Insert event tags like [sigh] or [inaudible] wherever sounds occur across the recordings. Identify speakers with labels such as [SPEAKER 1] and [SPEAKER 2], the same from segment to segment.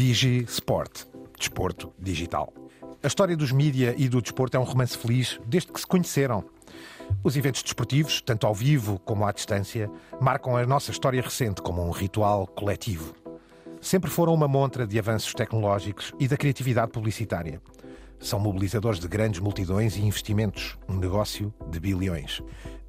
[SPEAKER 1] Digi Sport, desporto digital. A história dos mídia e do desporto é um romance feliz desde que se conheceram. Os eventos desportivos, tanto ao vivo como à distância, marcam a nossa história recente como um ritual coletivo. Sempre foram uma montra de avanços tecnológicos e da criatividade publicitária. São mobilizadores de grandes multidões e investimentos, um negócio de bilhões.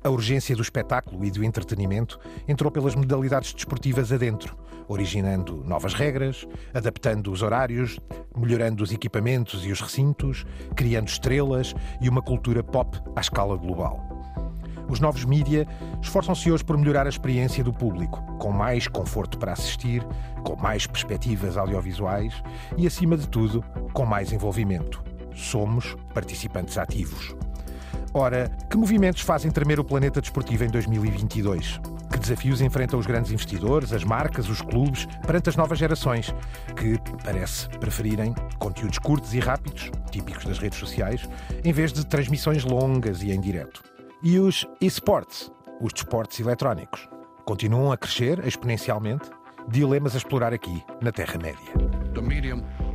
[SPEAKER 1] A urgência do espetáculo e do entretenimento entrou pelas modalidades desportivas adentro, originando novas regras, adaptando os horários, melhorando os equipamentos e os recintos, criando estrelas e uma cultura pop à escala global. Os novos mídia esforçam-se hoje por melhorar a experiência do público, com mais conforto para assistir, com mais perspectivas audiovisuais e, acima de tudo, com mais envolvimento. Somos participantes ativos. Ora, que movimentos fazem tremer o planeta desportivo em 2022? Que desafios enfrentam os grandes investidores, as marcas, os clubes, perante as novas gerações, que parece preferirem conteúdos curtos e rápidos, típicos das redes sociais, em vez de transmissões longas e em direto? E os esports, os desportos eletrónicos, continuam a crescer exponencialmente? Dilemas a explorar aqui, na Terra-média.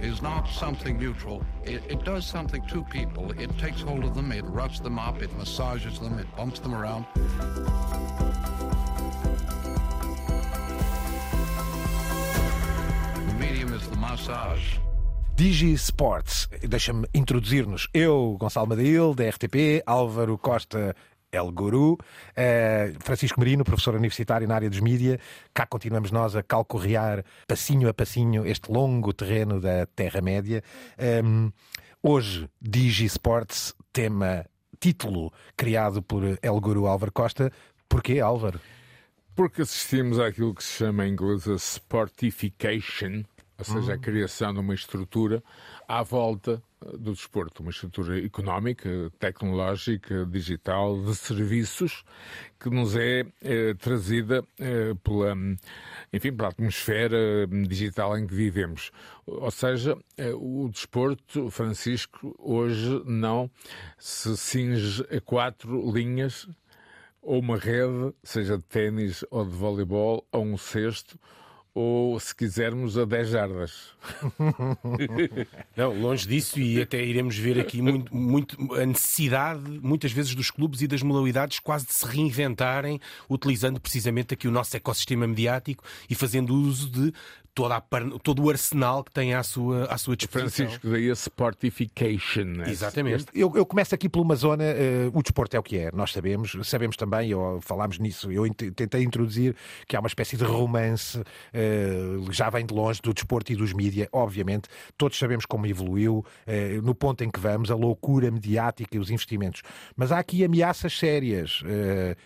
[SPEAKER 2] Is not something neutral. It, it does something to people. It takes hold of them, it roughs them up, it massages them, it bumps them around. The medium is the massage.
[SPEAKER 1] Digi Sports, deixa-me introduzir-nos. Eu, Gonçalo Madail, da RTP, Álvaro Costa, El Guru, eh, Francisco Marino, professor universitário na área dos mídia. Cá continuamos nós a calcorrear passinho a passinho este longo terreno da Terra-média. Um, hoje, Digi Sports, tema, título criado por El Guru Álvaro Costa. Porquê, Álvaro?
[SPEAKER 3] Porque assistimos àquilo que se chama em inglês a sportification, ou seja, a criação de uma estrutura à volta do desporto, uma estrutura económica, tecnológica, digital, de serviços, que nos é, é trazida é, pela, enfim, pela atmosfera digital em que vivemos. Ou seja, é, o desporto, Francisco, hoje não se cinge a quatro linhas ou uma rede, seja de ténis ou de voleibol, ou um cesto, ou, se quisermos, a 10 jardas.
[SPEAKER 4] Não, longe disso, e até iremos ver aqui muito, muito, a necessidade, muitas vezes, dos clubes e das modalidades quase de se reinventarem, utilizando precisamente aqui o nosso ecossistema mediático e fazendo uso de toda a, todo o arsenal que tem à sua, à sua disposição.
[SPEAKER 3] Francisco, daí a sportification. Né?
[SPEAKER 4] Exatamente.
[SPEAKER 1] Eu, eu, começo aqui por uma zona, uh, o desporto é o que é, nós sabemos, sabemos também, ou falámos nisso, eu tentei introduzir que há uma espécie de romance, uh, já vem de longe do desporto e dos mídia, obviamente, todos sabemos como evoluiu, uh, no ponto em que vamos, a loucura mediática e os investimentos. Mas há aqui ameaças sérias,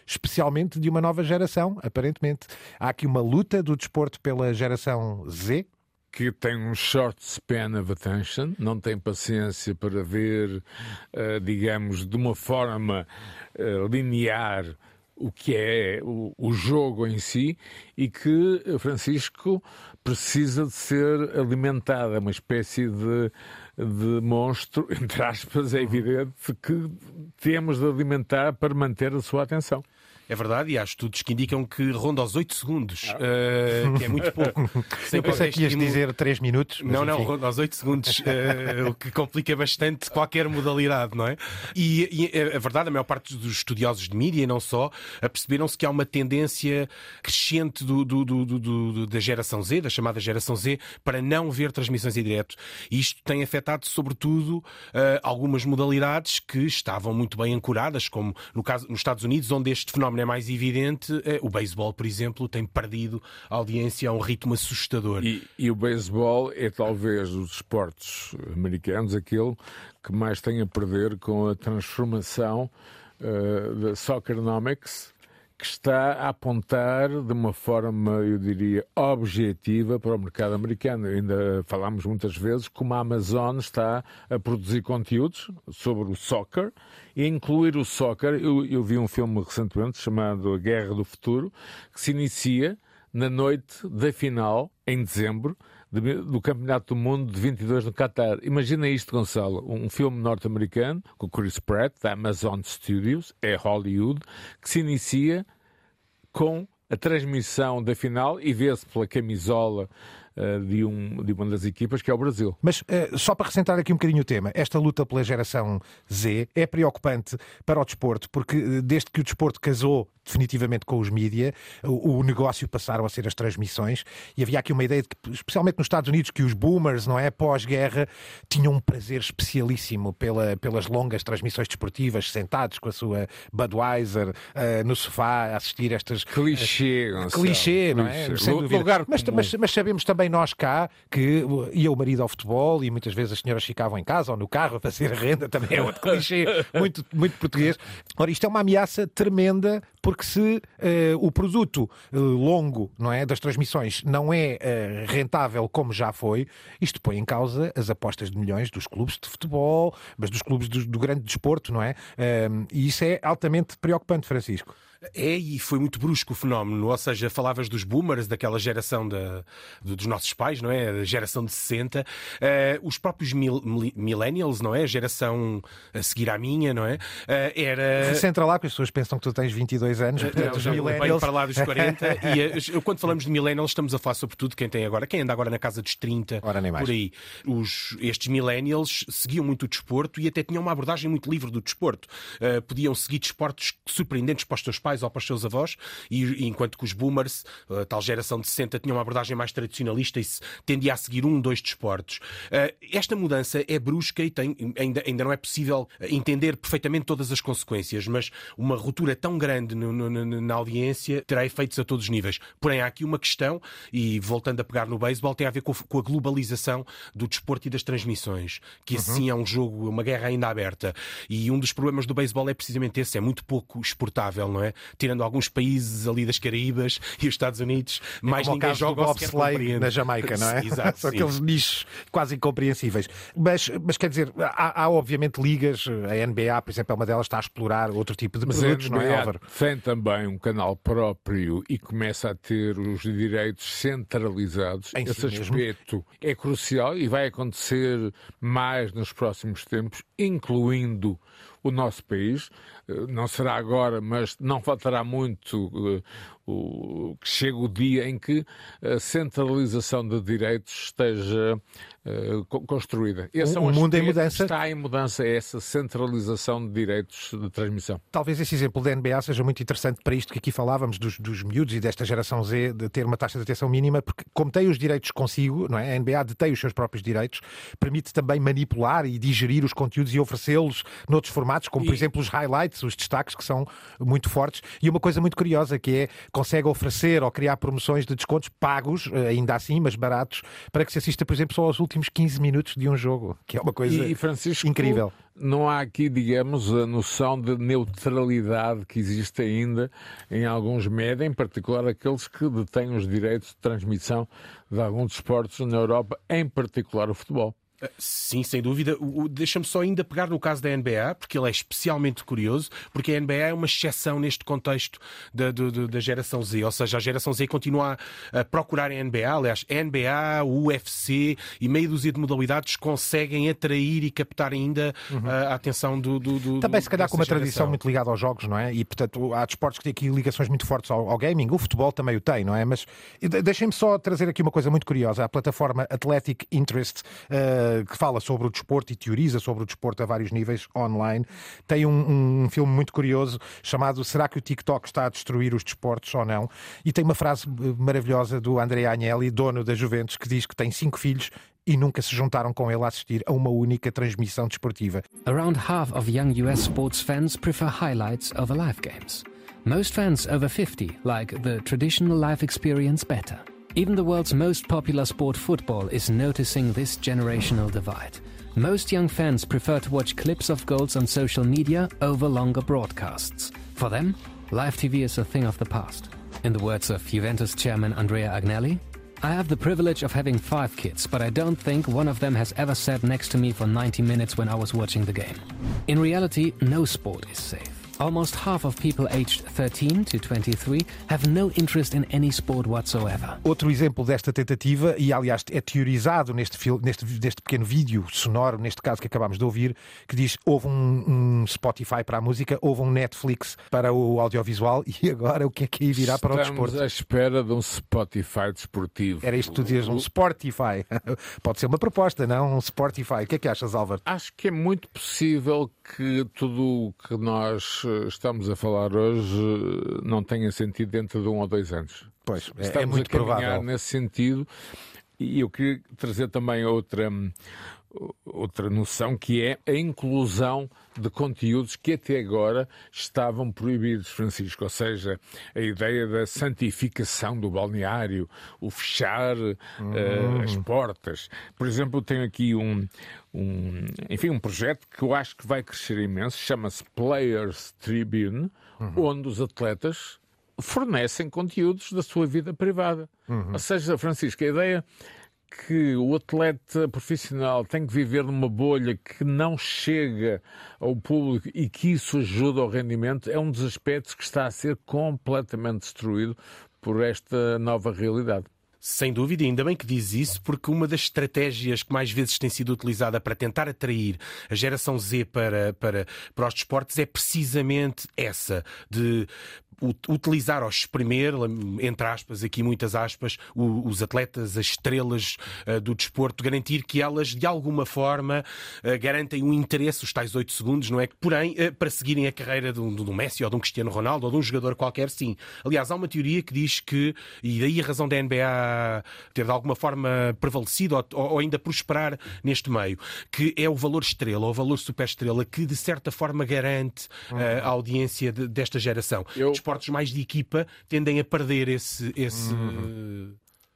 [SPEAKER 1] especialmente de uma nova geração, aparentemente. Há aqui uma luta do desporto pela geração Z?
[SPEAKER 3] Que tem um short span of attention, não tem paciência para ver, uh, digamos, de uma forma uh, linear o que é o, jogo em si e que Francisco precisa de ser alimentada, uma espécie de, de monstro, [laughs] entre aspas, é evidente que temos de alimentar para manter a sua atenção.
[SPEAKER 4] É verdade, e há estudos que indicam que ronda aos 8 segundos, uh, que é muito [laughs] pouco.
[SPEAKER 1] Eu pensei que ias dizer 3 minutos.
[SPEAKER 4] Não, não, ronda aos 8 segundos, uh, o que complica bastante qualquer modalidade, não é? E, e é, é verdade, a maior parte dos estudiosos de mídia, e não só, perceberam-se que há uma tendência crescente do, do, do, do, da geração Z, da chamada geração Z, para não ver transmissões em direto. E isto tem afetado, sobretudo, uh, algumas modalidades que estavam muito bem ancoradas, como no caso nos Estados Unidos, onde este fenómeno é mais evidente, é, o beisebol, por exemplo, tem perdido a audiência a um ritmo assustador.
[SPEAKER 3] E, e o beisebol é talvez dos esportes americanos aquele que mais tem a perder com a transformação uh, da Soccernomics que está a apontar de uma forma, eu diria, objetiva para o mercado americano. Ainda falámos muitas vezes como a Amazon está a produzir conteúdos sobre o soccer e incluir o soccer. Eu, eu vi um filme recentemente chamado A Guerra do Futuro, que se inicia na noite da final, em dezembro, do Campeonato do Mundo de 22 no Qatar. Imagina isto, Gonçalo, um filme norte-americano com Chris Pratt, da Amazon Studios, é Hollywood, que se inicia com a transmissão da final e vê-se pela camisola de, um, de uma das equipas, que é o Brasil.
[SPEAKER 1] Mas uh, só para recentrar aqui um bocadinho o tema, esta luta pela geração Z é preocupante para o desporto, porque desde que o desporto casou definitivamente com os mídia, o, negócio passaram a ser as transmissões e havia aqui uma ideia de que, especialmente nos Estados Unidos, que os boomers, não é, pós-guerra, tinham um prazer especialíssimo pela, pelas longas transmissões desportivas, sentados com a sua Budweiser uh, no sofá a assistir estas...
[SPEAKER 3] Clichê,
[SPEAKER 1] uh, Clichê, não é? Sem dúvida. Mas, mas, mas, sabemos também nós cá que ia o marido ao futebol e muitas vezes as senhoras ficavam em casa ou no carro a fazer renda, também é outro clichê [laughs] muito, muito português. Ora, isto é uma ameaça tremenda porque se uh, o produto uh, longo não é, das transmissões não é uh, rentável como já foi, isto põe em causa as apostas de milhões dos clubes de futebol, mas dos clubes do, do grande desporto, não é? e isso é altamente preocupante, Francisco.
[SPEAKER 4] É, e foi muito brusco o fenómeno. Ou seja, falavas dos boomers, daquela geração de, dos nossos pais, não é? A geração de 60. Uh, eh, os próprios mil, millennials, não é? A geração a seguir à minha, não é? Uh, era.
[SPEAKER 1] Centra lá, porque as pessoas pensam que tu tens 22 anos.
[SPEAKER 4] Portanto, não, os millennials. para lá dos 40. [laughs] e quando falamos de millennials, estamos a falar sobretudo quem tem agora, quem anda agora na casa dos 30,
[SPEAKER 1] Ora, nem mais.
[SPEAKER 4] por aí. Os, estes millennials seguiam muito o desporto e até tinham uma abordagem muito livre do desporto. Uh, podiam seguir desportos surpreendentes para os teus pais pais ou para os seus avós, e, enquanto que os boomers, a tal geração de 60, tinham uma abordagem mais tradicionalista e tendia a seguir um, dois desportos. Uh, esta mudança é brusca e tem, ainda, ainda não é possível entender perfeitamente todas as consequências, mas uma ruptura tão grande no, no, na audiência terá efeitos a todos os níveis. Porém, há aqui uma questão, e voltando a pegar no beisebol, tem a ver com, com a globalização do desporto e das transmissões, que uhum. assim é um jogo, uma guerra ainda aberta. E um dos problemas do beisebol é precisamente esse, é muito pouco exportável, não é? Tirando alguns países ali das Caraíbas e os Estados Unidos, é mais ninguém joga
[SPEAKER 1] o bobsleigh na Jamaica, não é?
[SPEAKER 4] Exato, [laughs]
[SPEAKER 1] São aqueles nichos quase incompreensíveis. Mas, mas quer dizer, há, há, obviamente ligas, a NBA, por exemplo, é uma delas, está a explorar outro tipo de produtos, não é, Álvaro?
[SPEAKER 3] Tem também um canal próprio e começa a ter os direitos centralizados.
[SPEAKER 1] Em
[SPEAKER 3] Esse
[SPEAKER 1] si
[SPEAKER 3] aspecto
[SPEAKER 1] mesmo.
[SPEAKER 3] é crucial e vai acontecer mais nos próximos tempos, incluindo o nosso país. Eh, não será agora, mas não faltará muito eh, o, que chegue o dia em que a centralização de direitos esteja uh, construída.
[SPEAKER 1] Esse o, é um mundo em mudança.
[SPEAKER 3] Está em mudança essa centralização de direitos de transmissão.
[SPEAKER 1] Talvez esse exemplo da NBA seja muito interessante para isto que aqui falávamos dos, dos miúdos e desta geração Z de ter uma taxa de atenção mínima, porque como tem os direitos consigo, não é? a NBA detém os seus próprios direitos, permite também manipular e digerir os conteúdos e oferecê-los noutros formatos, como e... por exemplo os highlights, os destaques que são muito fortes. E uma coisa muito curiosa que é consegue oferecer ou criar promoções de descontos pagos, eh, ainda assim, mas baratos, para que se assista, por exemplo, só aos últimos 15 minutos de um jogo, que é uma coisa
[SPEAKER 3] e, Francisco,
[SPEAKER 1] incrível.
[SPEAKER 3] Não há aqui, digamos, a noção de neutralidade que existe ainda em alguns médias, em particular aqueles que detêm os direitos de transmissão de alguns esportes na Europa, em particular o futebol.
[SPEAKER 4] Sim, sem dúvida. Deixa-me só ainda pegar no caso da NBA, porque ele é especialmente curioso, porque a NBA é uma exceção neste contexto da, da, da geração Z. Ou seja, a geração Z continua a, procurar a NBA. Aliás, a NBA, o UFC e meia dúzia de modalidades conseguem atrair e captar ainda uhum. a, a, atenção do, do, do
[SPEAKER 1] Também, se calhar, com uma
[SPEAKER 4] geração.
[SPEAKER 1] tradição muito ligada aos jogos, não é? E, portanto, há desportos que têm aqui ligações muito fortes ao, ao gaming. O futebol também o tem, não é? Mas deixem-me só trazer aqui uma coisa muito curiosa. A plataforma Athletic Interest. Uh, que fala sobre o desporto e teoriza sobre o desporto a vários níveis online, tem um, um, filme muito curioso chamado Será que o TikTok está a destruir os desportos ou não? E tem uma frase eh, maravilhosa do André Agnelli, dono da Juventus, que diz que tem cinco filhos e nunca se juntaram com ele a assistir a uma única transmissão desportiva.
[SPEAKER 5] Around half of young US sports fans prefer highlights over live games. Most fans over 50 like the traditional live experience better. Even the world's most popular sport, football, is noticing this generational divide. Most young fans prefer to watch clips of goals on social media over longer broadcasts. For them, live TV is a thing of the past. In the words of Juventus chairman Andrea Agnelli, I have the privilege of having five kids, but I don't think one of them has ever sat next to me for 90 minutes when I was watching the game. In reality, no sport is safe. Almost half of people aged 13 to 23 have no interest in any sport whatsoever.
[SPEAKER 1] Outro exemplo desta tentativa, e aliás é teorizado neste, fil- neste, neste pequeno vídeo sonoro, neste caso que acabámos de ouvir, que diz houve um, um Spotify para a música, houve um Netflix para o audiovisual [laughs] e agora o que é que aí virá para o
[SPEAKER 3] Estamos
[SPEAKER 1] desporto?
[SPEAKER 3] à espera de um Spotify desportivo.
[SPEAKER 1] Era isto que tu dizias, um Sportify. [laughs] Pode ser uma proposta, não? Um Sportify. O que é que achas, Álvaro?
[SPEAKER 3] Acho que é muito possível que tudo o que nós estamos a falar hoje não tenha sentido dentro de um ou dois anos.
[SPEAKER 1] Pois, é, é
[SPEAKER 3] Estamos
[SPEAKER 1] muito
[SPEAKER 3] a caminhar
[SPEAKER 1] provável.
[SPEAKER 3] nesse sentido. E eu queria trazer também outra, outra noção que é a inclusão de conteúdos que até agora estavam proibidos, Francisco. Ou seja, a ideia da santificação do balneário, o fechar eh, as portas. Por exemplo, tenho aqui um, um, enfim, um projeto que eu acho que vai crescer imenso, chama-se Players Tribune, onde os atletas fornecem conteúdos da sua vida privada. Ou seja, Francisco, a ideia que o atleta profissional tem que viver numa bolha que não chega ao público e que isso ajuda ao rendimento é um dos aspectos que está a ser completamente destruído por esta nova realidade.
[SPEAKER 4] Sem dúvida, ainda bem que diz isso, porque uma das estratégias que mais vezes tem sido utilizada para tentar atrair a geração Z para, para, para os desportos é precisamente essa, de utilizar ou exprimir, entre aspas, aqui muitas aspas, os atletas, as estrelas eh, do desporto, garantir que elas, de alguma forma, eh, garantem um interesse, os tais 8 segundos, não é? Porém, eh, para seguirem a carreira de um, Messi ou de um Cristiano Ronaldo ou de um jogador qualquer, sim. Aliás, há uma teoria que diz que, e daí a razão da NBA ter de alguma forma prevalecido ou, ainda prosperar neste meio, que é o valor estrela, ou o valor superestrela, que de certa forma garante a audiência de- desta geração.
[SPEAKER 3] Eu-
[SPEAKER 4] Desportos mais de equipa tendem a perder esse. esse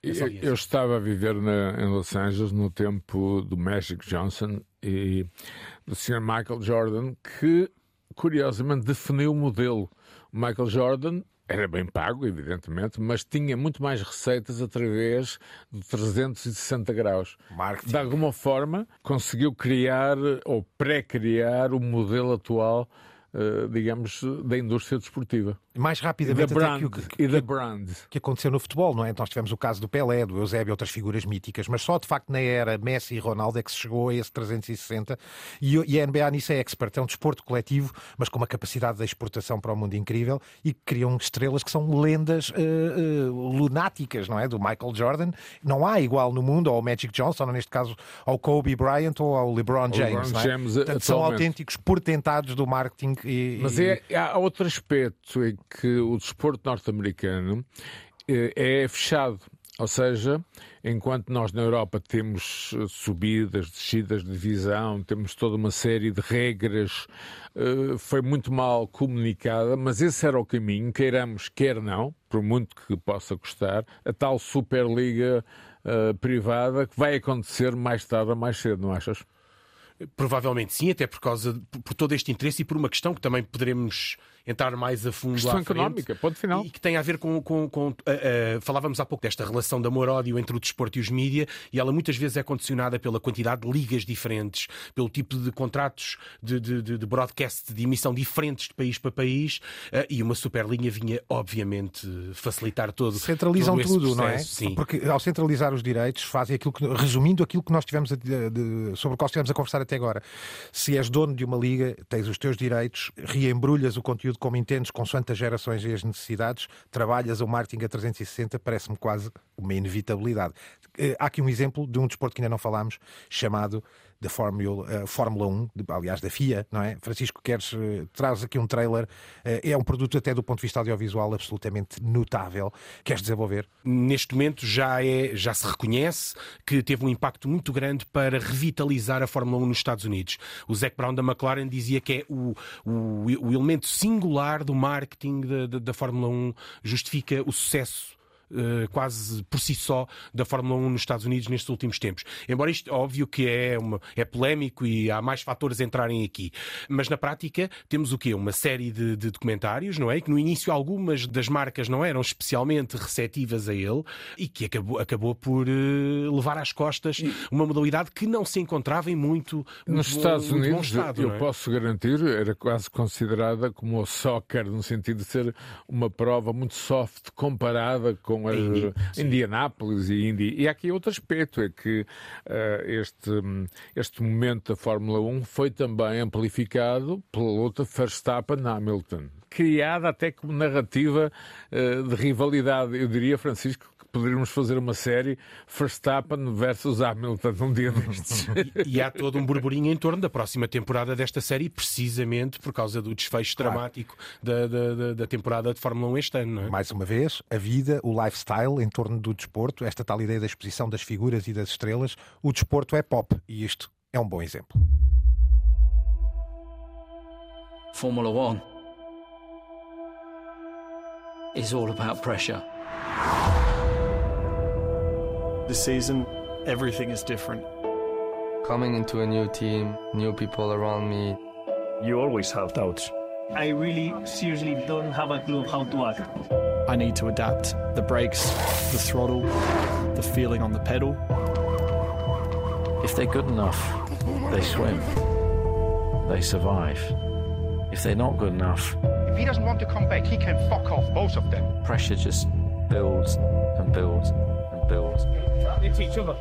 [SPEAKER 4] essa
[SPEAKER 3] Eu,
[SPEAKER 4] audiência.
[SPEAKER 3] eu estava a viver na- em Los Angeles no tempo do Magic Johnson e do Sr. Michael Jordan, que curiosamente definiu o modelo. O Michael Jordan era bem pago, evidentemente, mas tinha muito mais receitas através de 360 graus.
[SPEAKER 1] Marketing.
[SPEAKER 3] De alguma forma, conseguiu criar ou pré-criar o modelo atual, eh, digamos, da indústria desportiva.
[SPEAKER 1] Mais
[SPEAKER 3] da
[SPEAKER 1] rapidamente até
[SPEAKER 3] brand.
[SPEAKER 1] que o que,
[SPEAKER 3] E brand.
[SPEAKER 1] que aconteceu no futebol, não é? Nós tivemos o caso do Pelé, do Eusébio, outras figuras míticas, mas só de facto na era Messi e Ronaldo é que se chegou a esse 360 e, e a NBA nisso é expert. É um desporto coletivo, mas com uma capacidade de exportação para o mundo incrível e que criam estrelas que são lendas eh, eh, lunáticas, não é? Do Michael Jordan. Não há igual no mundo ao Magic Johnson, ou neste caso ao Kobe Bryant ou ao LeBron James. não é?
[SPEAKER 3] James,
[SPEAKER 1] Portanto, são autênticos portentados do marketing e,
[SPEAKER 3] Mas
[SPEAKER 1] e-
[SPEAKER 3] é, há outro aspecto que o desporto norte-americano eh, é fechado. Ou seja, enquanto nós na Europa temos eh, subidas, descidas de divisão, temos toda uma série de regras, eh, foi muito mal comunicada, mas esse era o caminho, queiramos, quer não, por muito que possa custar, a tal Superliga privada que vai acontecer mais tarde ou mais cedo, não achas?
[SPEAKER 4] Provavelmente sim, até por causa de- por todo este interesse e por uma questão que também poderemos entrar mais a fundo
[SPEAKER 3] Questão
[SPEAKER 4] à frente.
[SPEAKER 3] económica, ponto final.
[SPEAKER 4] E que tem a ver com. com, com ah, ah, falávamos há pouco desta relação de amor-ódio entre o desporto e os mídia, e ela muitas vezes é condicionada pela quantidade de ligas diferentes, pelo tipo de contratos de, de, de, de broadcast, de emissão diferentes de país para país, ah, e uma superlinha vinha, obviamente, facilitar todo.
[SPEAKER 1] centralizam
[SPEAKER 4] todo esse
[SPEAKER 1] tudo, não é?
[SPEAKER 4] processo, Sim.
[SPEAKER 1] Porque ao centralizar os direitos, fazem aquilo que, resumindo aquilo que nós tivemos a- de- sobre o qual estivemos a conversar até agora. Se és dono de uma liga, tens os teus direitos, reembrulhas o conteúdo como entendes, consoante as gerações e as necessidades, trabalhas o marketing a 360, parece-me quase uma inevitabilidade. Eh, Há aqui um exemplo de um desporto que ainda não falámos, chamado da Fórmula, eh, Fórmula 1, de- aliás, da FIA, não é? Francisco, queres, eh, traz aqui um trailer, é um produto até do ponto de vista audiovisual absolutamente notável. Queres desenvolver?
[SPEAKER 4] neste momento já, é, já se reconhece que teve um impacto muito grande para revitalizar a Fórmula 1 nos Estados Unidos. O Zac Brown da McLaren dizia que é o, o, o elemento singular do marketing da, da, da Fórmula 1 justifica o sucesso quase por si só da Fórmula 1 nos Estados Unidos nestes últimos tempos. Embora isto, óbvio que é, uma, é polémico e há mais fatores a entrarem aqui. Mas na prática temos o quê? Uma série de, de documentários, não é? Que no início algumas das marcas não eram especialmente receptivas a ele e que acabou, acabou por uh, levar às costas uma modalidade que não se encontrava em muito,
[SPEAKER 3] nos
[SPEAKER 4] muito
[SPEAKER 3] Estados
[SPEAKER 4] bom,
[SPEAKER 3] Unidos.
[SPEAKER 4] estado,
[SPEAKER 3] eu
[SPEAKER 4] é?
[SPEAKER 3] posso garantir, era quase considerada como o soccer, no sentido de ser uma prova muito soft comparada com a
[SPEAKER 4] Indi,
[SPEAKER 3] Indianápolis e Indy. E há aqui outro aspecto, é que uh, este, este momento da Fórmula 1 foi também amplificado pela luta Verstappen-Hamilton criada até como narrativa uh, de rivalidade. Eu diria, Francisco, poderíamos fazer uma série Verstappen versus Hamilton num dia destes. [laughs]
[SPEAKER 4] E, e, há todo um burburinho em torno da próxima temporada desta série, precisamente por causa do desfecho claro. dramático da, da, da, temporada de Fórmula 1 este ano. É?
[SPEAKER 1] Mais uma vez, a vida, o lifestyle em torno do desporto, esta tal ideia da exposição das figuras e das estrelas, o desporto é pop e isto é um bom exemplo.
[SPEAKER 6] Fórmula 1 is all about pressure.
[SPEAKER 7] This season, everything is different.
[SPEAKER 8] Coming into a new team, new people around me.
[SPEAKER 9] You always have doubts.
[SPEAKER 10] I really seriously don't have a clue how to act.
[SPEAKER 7] I need to adapt the brakes, the throttle, the feeling on the pedal.
[SPEAKER 11] If they're good enough, they swim. They survive. If they're not good enough,
[SPEAKER 12] if he doesn't want to come back, he can fuck off, both of them.
[SPEAKER 11] Pressure just builds and builds builds.
[SPEAKER 10] It's each other.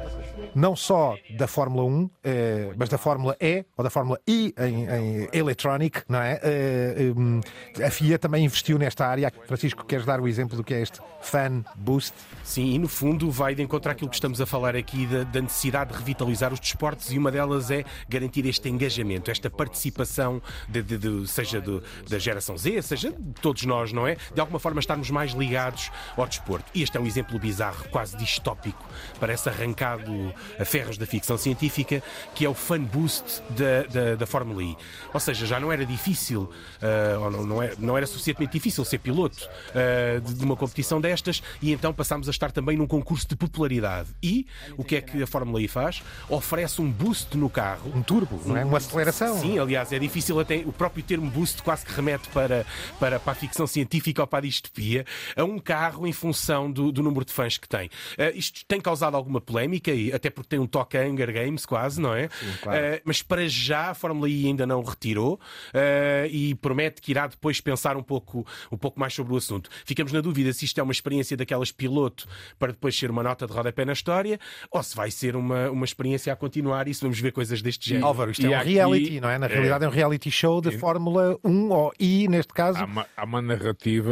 [SPEAKER 1] Não só da Fórmula 1, eh, mas da Fórmula E ou da Fórmula I em, em Electronic, não é? Eh, a FIA também investiu nesta área. Francisco, queres dar o exemplo do que é este Fan Boost?
[SPEAKER 4] Sim, e no fundo vai de encontrar aquilo que estamos a falar aqui da, da necessidade de revitalizar os desportos e uma delas é garantir este engajamento, esta participação, de, de, de, seja da geração Z, seja de todos nós, não é? De alguma forma estarmos mais ligados ao desporto. E este é um exemplo bizarro, quase distópico, parece arrancado a ferros da ficção científica, que é o fan boost da, da, da Fórmula E. Ou seja, já não era difícil, uh, ou não, não, era, não, era, suficientemente difícil ser piloto uh, de, de, uma competição destas, e então passámos a estar também num concurso de popularidade. E o que é que a Fórmula E faz? Oferece um boost no carro.
[SPEAKER 1] Um turbo, não é? Uma aceleração.
[SPEAKER 4] Sim, aliás, é difícil até. O próprio termo boost quase que remete para, para, para a ficção científica ou para a distopia, a um carro em função do, do número de fãs que tem. Uh, isto tem causado alguma polémica, e até porque tem um toque a Hunger Games, quase, não é?
[SPEAKER 1] Sim, claro.
[SPEAKER 4] uh, mas para já a Fórmula I ainda não retirou uh, e promete que irá depois pensar um pouco, um pouco mais sobre o assunto. Ficamos na dúvida se isto é uma experiência daquelas piloto para depois ser uma nota de rodapé na história ou se vai ser uma, uma experiência a continuar e se vamos ver coisas deste género.
[SPEAKER 1] Álvaro, isto e é um aqui, reality, não é? Na realidade é, é um reality show de Fórmula 1 ou I, neste caso.
[SPEAKER 3] Há uma, há uma narrativa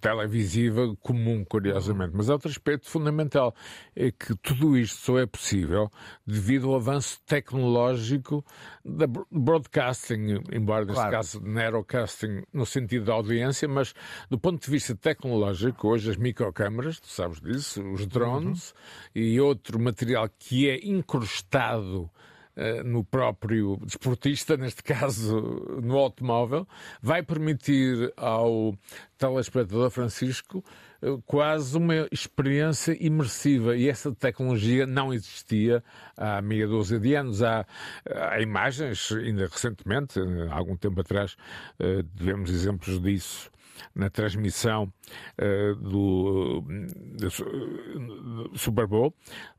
[SPEAKER 3] televisiva comum, curiosamente, mas há outro aspecto fundamental, é que tudo isto só é possível devido ao avanço tecnológico da broadcasting, embora neste
[SPEAKER 1] Claro.
[SPEAKER 3] caso narrowcasting no sentido da audiência, mas do ponto de vista tecnológico, hoje as microcâmaras, tu sabes disso, os drones e outro material que é incrustado no próprio desportista, [laughs] neste caso no automóvel, vai permitir ao telespectador Francisco eh, quase uma experiência imersiva e essa tecnologia não existia há meia dúzia de anos. Há, há imagens, ainda recentemente, há algum tempo atrás, eh, tivemos exemplos disso na transmissão eh, do, do Su- do Super Bowl,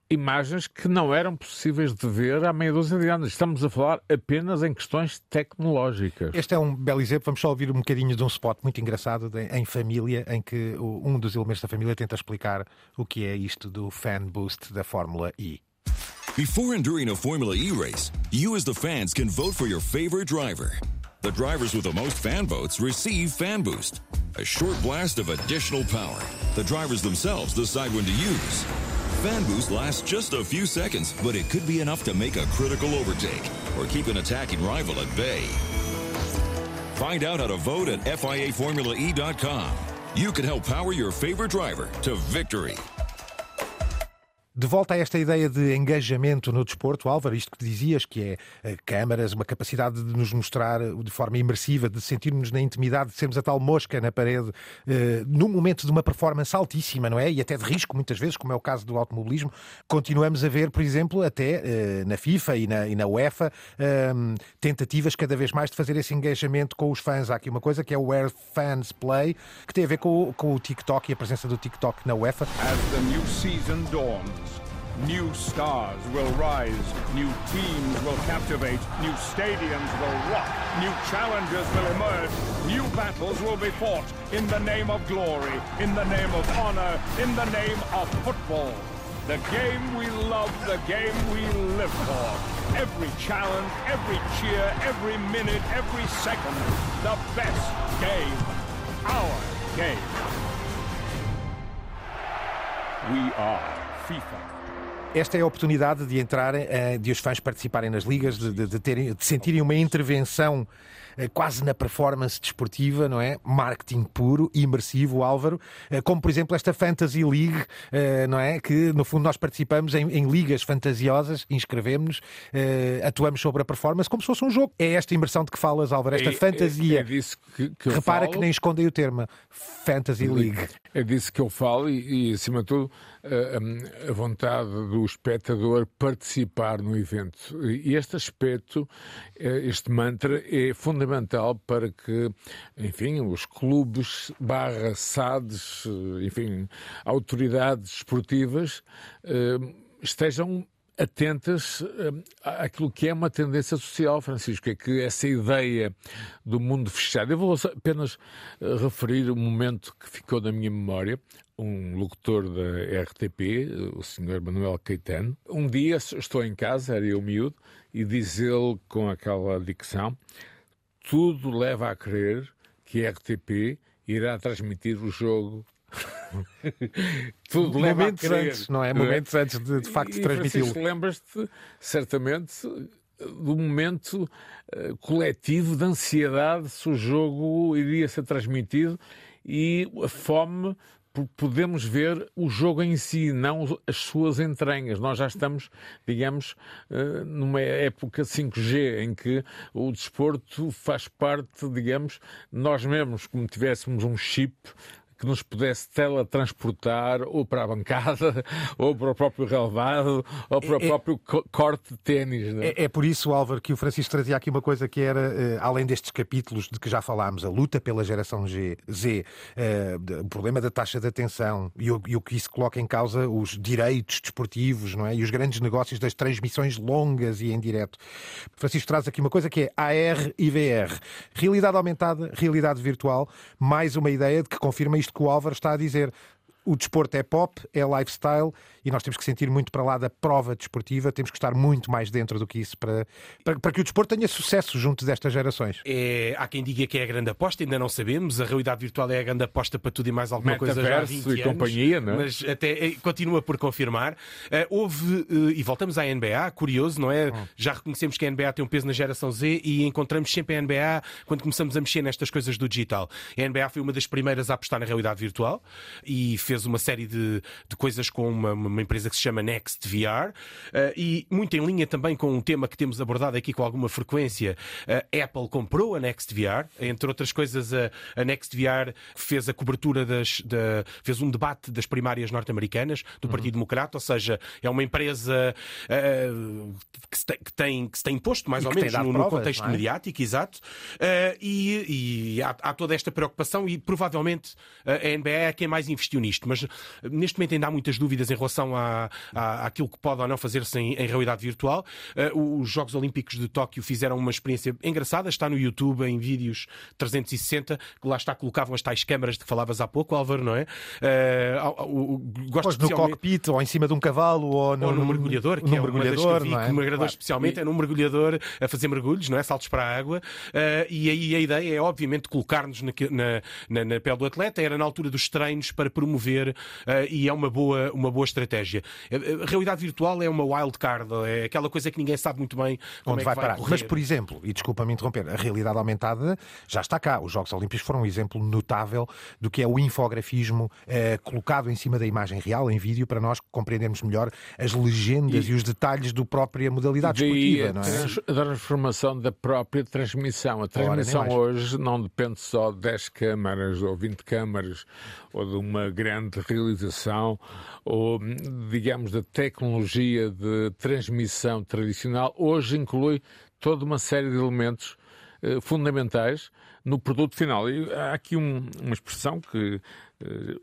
[SPEAKER 3] imagens que não eram possíveis de ver há meia dúzia de anos. Estamos a falar apenas em questões tecnológicas.
[SPEAKER 1] Este é um belo exemplo. Vamos só ouvir um bocadinho de um spot muito engraçado de- em família, em que o- um dos elementos da família tenta explicar o que é isto do fan boost da Fórmula E.
[SPEAKER 13] Before and during a Formula E race, you as the fans can vote for your favorite driver. The drivers with the most fan votes receive Fan Boost, a short blast of additional power. The drivers themselves decide when to use. Fan Boost lasts just a few seconds, but it could be enough to make a critical overtake or keep an attacking rival at bay. Find out how to vote at FIAFormulaE.com. You can help power your favorite driver to victory.
[SPEAKER 1] De volta a esta ideia de engajamento no desporto, Álvaro, isto que dizias, que é eh, câmaras, uma capacidade de nos mostrar de forma imersiva, de sentirmos na intimidade, de sermos a tal mosca na parede, eh, num momento de uma performance altíssima, não é? E até de risco, muitas vezes, como é o caso do automobilismo, continuamos a ver, por exemplo, até eh, na FIFA e na, e na UEFA, eh, tentativas cada vez mais de fazer esse engajamento com os fãs. Há aqui uma coisa que é o Where Fans Play, que tem a ver com, com o TikTok e a presença do TikTok na UEFA.
[SPEAKER 14] As the new season dawns, new stars will rise, new teams will captivate, new stadiums will rock, new challenges will emerge, new battles will be fought in the name of glory, in the name of honor, in the name of football. The game we love, the game we live for. Every challenge, every cheer, every minute, every second. The best game. Our game. We are FIFA.
[SPEAKER 1] Esta é a oportunidade de entrarem, eh, de os fãs participarem nas ligas, de, de, de, terem, de sentirem uma intervenção eh, quase na performance desportiva, não é? Marketing puro, imersivo, Álvaro, eh, como por exemplo esta Fantasy League, não é? Que no fundo nós participamos em, em ligas fantasiosas, inscrevemos-nos, atuamos sobre a performance como se fosse um jogo. É esta imersão de que falas, Álvaro, esta
[SPEAKER 3] é,
[SPEAKER 1] fantasia.
[SPEAKER 3] É, é disso que, que
[SPEAKER 1] Repara
[SPEAKER 3] falo.
[SPEAKER 1] que nem escondem o termo. Fantasy League.
[SPEAKER 3] É disso que eu falo e, e acima de tudo, a, a vontade do espectador participar no evento. E este aspecto, este mantra, é fundamental para que, enfim, os clubes, barra SADs, enfim, autoridades esportivas estejam atentas àquilo que é uma tendência social, Francisco, é que essa ideia do mundo fechado. Eu vou apenas referir um momento que ficou na minha memória. Um locutor da RTP, o Sr. Manuel Caetano, um dia estou em casa, era eu miúdo, e diz ele com aquela dicção: tudo leva a crer que a RTP irá transmitir o jogo [laughs]
[SPEAKER 1] Tudo Momentos antes, não é? Momentos é? antes de, de facto transmiti-lo.
[SPEAKER 3] Lembras-te, certamente, do momento uh, coletivo de ansiedade se o jogo iria ser transmitido e a fome podemos ver o jogo em si, não as suas entranhas. Nós já estamos, digamos, eh, numa época 5G em que o desporto faz parte, digamos, nós mesmos, como tivéssemos um chip que nos pudesse teletransportar ou para a bancada, [laughs] ou para o próprio relevado, ou para o é, próprio corte de ténis.
[SPEAKER 1] É? é? por isso, Álvaro, que o Francisco trazia aqui uma coisa que era, uh, além destes capítulos de que já falámos, a luta pela geração G, Z, uh, o problema da taxa de atenção e o, e o, que isso coloca em causa os direitos desportivos não é? e os grandes negócios das transmissões longas e em direto. Francisco traz aqui uma coisa que é AR e VR. Realidade aumentada, realidade virtual, mais uma ideia de que confirma isto isto que o Álvaro está a dizer. O desporto é pop, é lifestyle e nós temos que sentir muito para lá da prova desportiva, temos que estar muito mais dentro do que isso para, para, para que o desporto tenha sucesso junto destas gerações.
[SPEAKER 4] É, há quem diga que é a grande aposta, ainda não sabemos. A realidade virtual é a grande aposta para tudo e mais alguma
[SPEAKER 3] Metaverso
[SPEAKER 4] coisa já há 20
[SPEAKER 3] e
[SPEAKER 4] anos,
[SPEAKER 3] companhia, não é?
[SPEAKER 4] Mas até continua por confirmar. Uh, houve, uh, e voltamos à NBA, curioso, não é? Oh. Já reconhecemos que a NBA tem um peso na geração Z e encontramos sempre a NBA quando começamos a mexer nestas coisas do digital. A NBA foi uma das primeiras a apostar na realidade virtual e fez uma série de, de coisas com uma, uma empresa que se chama Next VR uh, e muito em linha também com um tema que temos abordado aqui com alguma frequência. A Apple comprou a Next VR, entre outras coisas, a, a Next VR fez a cobertura das. Da, fez um debate das primárias norte-americanas do Partido uhum. Democrata, ou seja, é uma empresa uh, que, se tem, que, tem, que se tem imposto mais
[SPEAKER 1] e
[SPEAKER 4] ou menos no,
[SPEAKER 1] provas,
[SPEAKER 4] no, contexto
[SPEAKER 1] é?
[SPEAKER 4] mediático, exato. Uh, e, e há, há, toda esta preocupação e provavelmente a NBA é quem mais investiu nisto, mas neste momento ainda há muitas dúvidas em relação à, à, àquilo que pode ou não fazer-se em, em, realidade virtual. Uh, os Jogos Olímpicos de Tóquio fizeram uma experiência engraçada, está no YouTube em vídeos 360, que lá está, colocavam as tais câmaras de que falavas há pouco, Álvaro, não é?
[SPEAKER 1] Uh, gosto especialmente... no cockpit, ou em cima de um cavalo, ou no,
[SPEAKER 4] ou no mergulhador, que
[SPEAKER 1] no
[SPEAKER 4] é
[SPEAKER 1] mergulhador,
[SPEAKER 4] que, vi,
[SPEAKER 1] é?
[SPEAKER 4] que me agradou
[SPEAKER 1] claro.
[SPEAKER 4] especialmente, é num mergulhador a fazer mergulhos, não é? Saltos para a água. Uh, e aí a ideia é, obviamente, colocar-nos na, na, na, na pele do atleta. Era na altura dos treinos para promover acontecer uh, e é uma boa, uma boa estratégia. A realidade virtual é uma wild card, é aquela coisa que ninguém sabe muito bem onde é vai, vai parar. Correr.
[SPEAKER 1] Mas, por exemplo, e desculpa-me interromper, a realidade aumentada já está cá. Os Jogos Olímpicos foram um exemplo notável do que é o infografismo eh, colocado em cima da imagem real, em vídeo, para nós compreendermos melhor as legendas e, e os detalhes da própria modalidade esportiva. Não é?
[SPEAKER 3] A transformação da própria transmissão. A transmissão Ora, hoje não depende só de 10 câmaras ou 20 câmaras ou de uma grande realização ou, digamos, da tecnologia de transmissão tradicional. Hoje inclui toda uma série de elementos eh, fundamentais no produto final. E há aqui um, uma expressão que uh,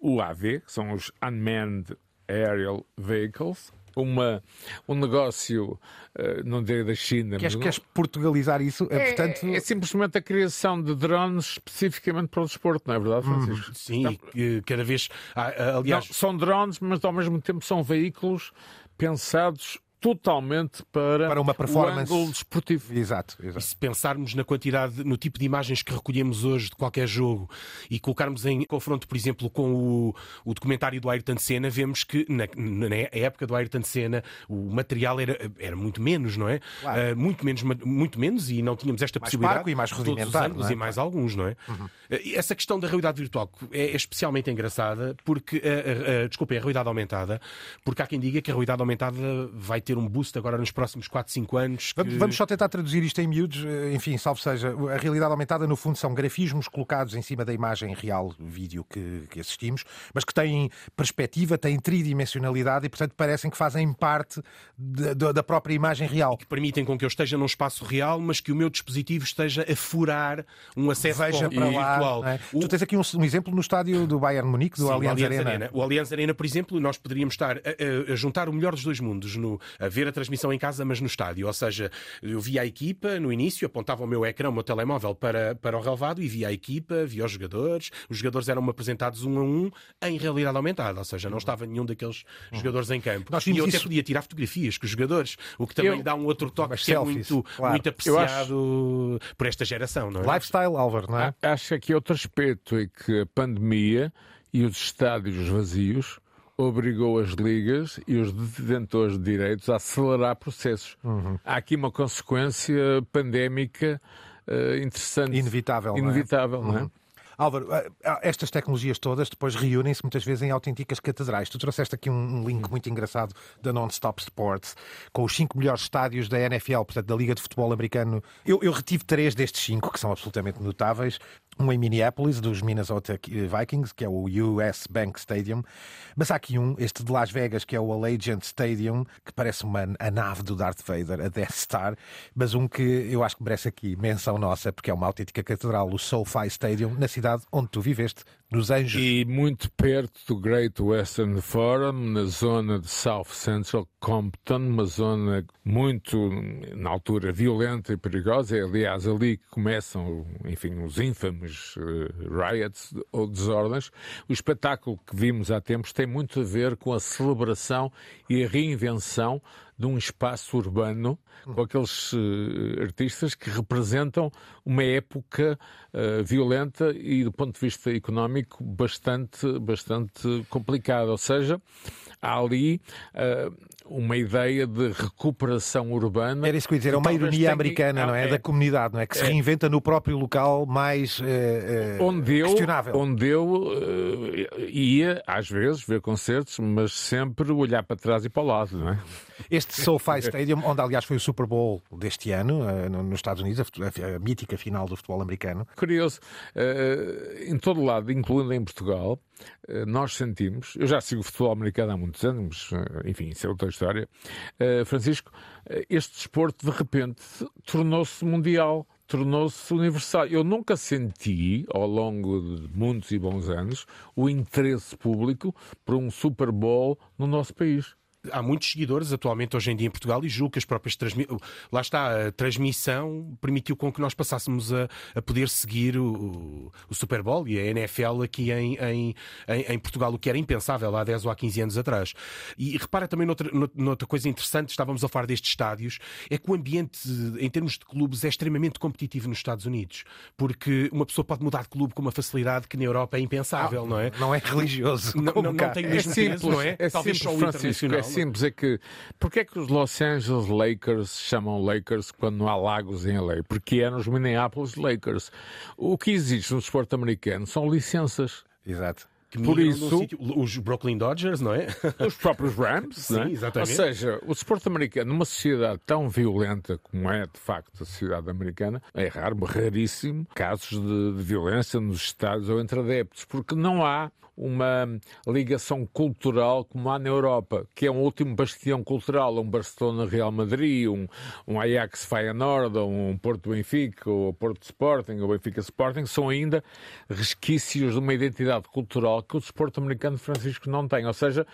[SPEAKER 3] o AV, que são os Unmanned Aerial Vehicles, uma, um negócio, uh, não direi da China.
[SPEAKER 1] Queres, mas, queres portugalizar isso?
[SPEAKER 3] É,
[SPEAKER 1] portanto...
[SPEAKER 3] é, simplesmente a criação de drones especificamente para o desporto, não é verdade, hum, Francisco? Hum,
[SPEAKER 4] sim, então, cada vez. aliás,
[SPEAKER 3] não, são drones, mas ao mesmo tempo são veículos pensados totalmente para,
[SPEAKER 1] para uma performance
[SPEAKER 3] o ângulo desportivo.
[SPEAKER 1] Exato, exato.
[SPEAKER 4] E se pensarmos na quantidade, no tipo de imagens que recolhemos hoje de qualquer jogo e colocarmos em confronto, por exemplo, com o, o documentário do Ayrton Senna, vemos que na, na época do Ayrton Senna o material era, era muito menos, não é? Claro. Uh, muito, menos, muito menos e não tínhamos esta
[SPEAKER 1] mais
[SPEAKER 4] possibilidade.
[SPEAKER 1] e mais rudimentar.
[SPEAKER 4] Todos os é? e mais alguns, não é? Uhum. Uh, essa questão da realidade virtual é, é especialmente engraçada porque, uh, uh, desculpem, a realidade aumentada, porque há quem diga que a realidade aumentada vai ter ter um boost agora nos próximos 4, 5 anos.
[SPEAKER 1] Que... Vamos só tentar traduzir isto em miúdos. Eh, enfim, salvo seja, a realidade aumentada, no fundo, são grafismos colocados em cima da imagem real, vídeo que, que assistimos, mas que têm perspectiva, têm tridimensionalidade e, portanto, parecem que fazem parte de, de, da própria imagem real. E
[SPEAKER 4] que permitem com que eu esteja num espaço real, mas que o meu dispositivo esteja a furar um acesso
[SPEAKER 1] Veja para lá, virtual. É? O... Tu tens aqui um, um, exemplo no estádio do Bayern Munique, do Sim, Allianz, Allianz Arena. Arena.
[SPEAKER 4] O Allianz Arena, por exemplo, nós poderíamos estar a, a, a juntar o melhor dos dois mundos no, a ver a transmissão em casa, mas no estádio. Ou seja, eu via a equipa no início, apontava o meu ecrã, o meu telemóvel para, para o relevado e via a equipa, via os jogadores. Os jogadores eram apresentados um a um em realidade aumentada, ou seja, não estava nenhum daqueles jogadores em campo. Nós e eu até podia tirar fotografias com os jogadores, o que também eu... dá um outro toque que selfies, é muito, claro. muito apreciado acho... por esta geração. Não
[SPEAKER 1] é? Lifestyle, Álvaro, não é?
[SPEAKER 3] Acho que outro aspecto é que a pandemia e os estádios vazios obrigou as ligas e os detentores de direitos a acelerar processos. Uhum. Há aqui uma consequência pandémica uh, interessante.
[SPEAKER 1] Inevitável.
[SPEAKER 3] Inevitável,
[SPEAKER 1] não
[SPEAKER 3] é? Não é?
[SPEAKER 1] Álvaro, eh, eh, estas tecnologias todas depois reúnem-se muitas vezes em autênticas catedrais. Tu trouxeste aqui um link muito engraçado da Non-Stop Sports, com os cinco melhores estádios da NFL, portanto, da Liga de Futebol Americano. Eu, eu retive três destes cinco, que são absolutamente notáveis. Um em Minneapolis, dos Minnesota Vikings, que é o US Bank Stadium. Mas há aqui um, este de Las Vegas, que é o Allegiant Stadium, que parece uma, a nave do Darth Vader, a Death Star. Mas um que eu acho que merece aqui menção nossa, porque é uma autêntica catedral, o SoFi Stadium, na cidade onde tu viveste, nos Anjos.
[SPEAKER 3] E muito perto do Great Western Forum, na zona de South Central Compton, uma zona muito, na altura, violenta e perigosa. É, aliás, ali que começam, enfim, os ínfamos uh, riots ou desordens. O espetáculo que vimos há tempos tem muito a ver com a celebração e a reinvenção de um espaço urbano com aqueles uh, artistas que representam uma época uh, violenta e, do ponto de vista económico, bastante, bastante complicada. Ou seja, há ali uh, uma ideia de recuperação urbana.
[SPEAKER 1] Era isso que eu ia dizer, é uma ironia americana, não é? é? Da comunidade, não é? Que se é. reinventa no próprio local mais onde eu, questionável.
[SPEAKER 3] Onde eu ia, às vezes, ver concertos, mas sempre olhar para trás e para o lado, não é?
[SPEAKER 1] Este SoFi Stadium, onde aliás foi o Super Bowl deste ano, uh, nos Estados Unidos, a, mítica final do futebol americano.
[SPEAKER 3] Curioso, em todo lado, incluindo em Portugal, nós sentimos, eu já sigo o futebol americano há muitos anos, enfim, isso é outra história. Uh, Francisco, eh, este desporto de repente tornou-se mundial, tornou-se universal. Eu nunca senti, ao longo de muitos e bons anos, o interesse público por um Super Bowl no nosso país.
[SPEAKER 4] Há muitos seguidores atualmente hoje em dia em Portugal e julgo que as próprias transmissões. Lá está, a transmissão permitiu com que nós passássemos a, a poder seguir o, o, Super Bowl e a NFL aqui em, em, em, Portugal, o que era impensável há 10 ou há 15 anos atrás. E repara também noutra, noutra coisa interessante, estávamos a falar destes estádios, é que o ambiente, em termos de clubes, é extremamente competitivo nos Estados Unidos, porque uma pessoa pode mudar de clube com uma facilidade que na Europa é impensável,
[SPEAKER 1] ah,
[SPEAKER 4] não é?
[SPEAKER 1] Não é religioso.
[SPEAKER 4] Não, não, não tem o mesmo
[SPEAKER 3] é simples,
[SPEAKER 4] peso, não é?
[SPEAKER 3] é Talvez simples, só o Francisco, É simples, é que porque é que os Los Angeles Lakers se chamam Lakers quando não há lagos em LA? Porque é nos Minneapolis Lakers. O que existe no desporto americano são licenças.
[SPEAKER 1] Exato.
[SPEAKER 3] Por isso,
[SPEAKER 4] sítio, os Brooklyn Dodgers, não é? [laughs]
[SPEAKER 3] Os próprios Rams,
[SPEAKER 4] Sim,
[SPEAKER 3] é?
[SPEAKER 4] exatamente.
[SPEAKER 3] Ou seja, o desporto americano, numa sociedade tão violenta como é de facto a sociedade americana, é raro, raríssimo, casos de, de violência nos estados ou entre adeptos, porque não há uma ligação cultural como há na Europa, que é um último bastião cultural, um Barcelona-Real Madrid, um, um Ajax-Feyenoord, um Porto-Benfica, ou Porto Sporting, ou Benfica-Sporting, são ainda resquícios de uma identidade cultural que o desporto americano Francisco não tem. Ou seja,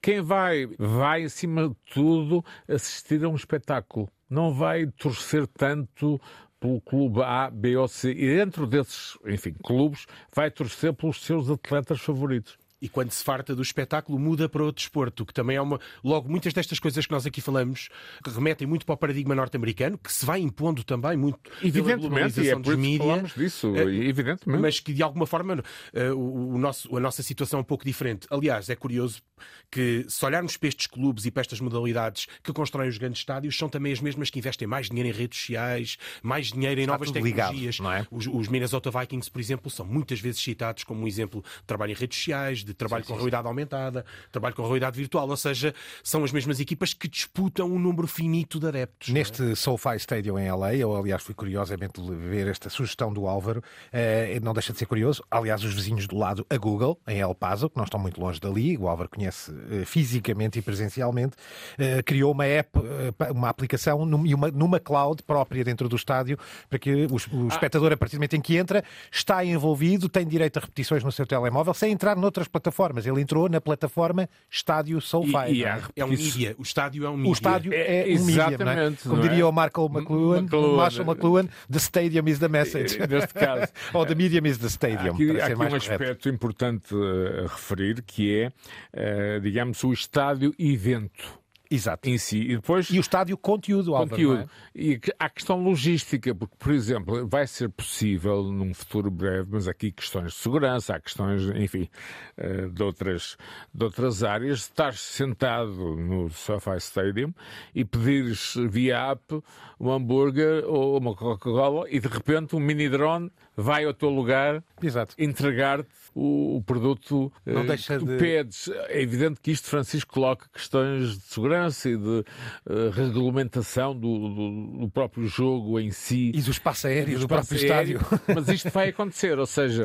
[SPEAKER 3] quem vai, vai acima de tudo assistir a um espetáculo. Não vai torcer tanto pelo clube A, B ou C. E dentro desses, enfim, clubes, vai torcer pelos seus atletas favoritos
[SPEAKER 4] e quando se farta do espetáculo muda para outro desporto, que também é uma. Logo, muitas destas coisas que nós aqui falamos que remetem muito para o paradigma norte-americano, que se vai impondo também muito
[SPEAKER 3] evidentemente,
[SPEAKER 4] pela globalização
[SPEAKER 3] é
[SPEAKER 4] dos mídias.
[SPEAKER 3] disso, uh, evidentemente.
[SPEAKER 4] Mas que de alguma forma o, o, nosso, a nossa situação é um pouco diferente. Aliás, é curioso que se olharmos para estes clubes e para estas modalidades que constroem os grandes estádios, são também as mesmas que investem mais dinheiro em redes sociais, mais dinheiro em
[SPEAKER 1] Está
[SPEAKER 4] novas tecnologias.
[SPEAKER 1] Ligado, é?
[SPEAKER 4] Os, os Minnesota Vikings, por exemplo, são muitas vezes citados como um exemplo de trabalho em redes sociais, de trabalho sim, com sim, realidade aumentada, trabalho com realidade virtual, ou seja, são as mesmas equipas que disputam um número finito de adeptos.
[SPEAKER 1] Neste é? SoFi Stadium em LA, eu aliás fui curiosamente ver esta sugestão do Álvaro, eh, não deixa de ser curioso. Aliás, os vizinhos do lado, a Google, em El Paso, que não estão muito longe dali, o Álvaro conhece eh, fisicamente e presencialmente, eh, criou uma app, uma aplicação numa, numa cloud própria dentro do estádio, para que o, o ah. espectador, a partir do momento em que entra, está envolvido, tem direito a repetições no seu telemóvel, sem entrar noutras plataformas. Ele entrou na plataforma Estádio SoFi.
[SPEAKER 4] E, e é, é um mídia. O estádio é um mídia.
[SPEAKER 1] O estádio é, é um mídia, é? Como diria é? o Michael McLuhan, McLuhan, Marshall McLuhan, the stadium is the message. [laughs]
[SPEAKER 3] Neste caso. [laughs]
[SPEAKER 1] Ou the medium is the stadium.
[SPEAKER 3] Há aqui, há aqui um correto. aspecto importante a referir, que é, uh, digamos, o estádio evento.
[SPEAKER 1] Exato.
[SPEAKER 3] em si. E, depois,
[SPEAKER 1] e o estádio conteúdo, Álvaro, conteúdo. É?
[SPEAKER 3] E há questão logística, porque, por exemplo, vai ser possível num futuro breve, mas aqui questões de segurança, há questões, enfim, eh, de outras, de outras áreas, estar sentado no SoFi Stadium e pedires via app um hambúrguer ou uma Coca-Cola e de repente um mini drone vai ao teu lugar entregar-te o, o, produto
[SPEAKER 1] Não uh,
[SPEAKER 3] deixa
[SPEAKER 1] que tu
[SPEAKER 3] de... pedes. É evidente que isto, Francisco, coloca questões de segurança e de uh, regulamentação do, do, do, próprio jogo em si.
[SPEAKER 1] E do espaço aéreo do, do próprio aéreo. estádio. [laughs]
[SPEAKER 3] Mas isto vai acontecer, ou seja,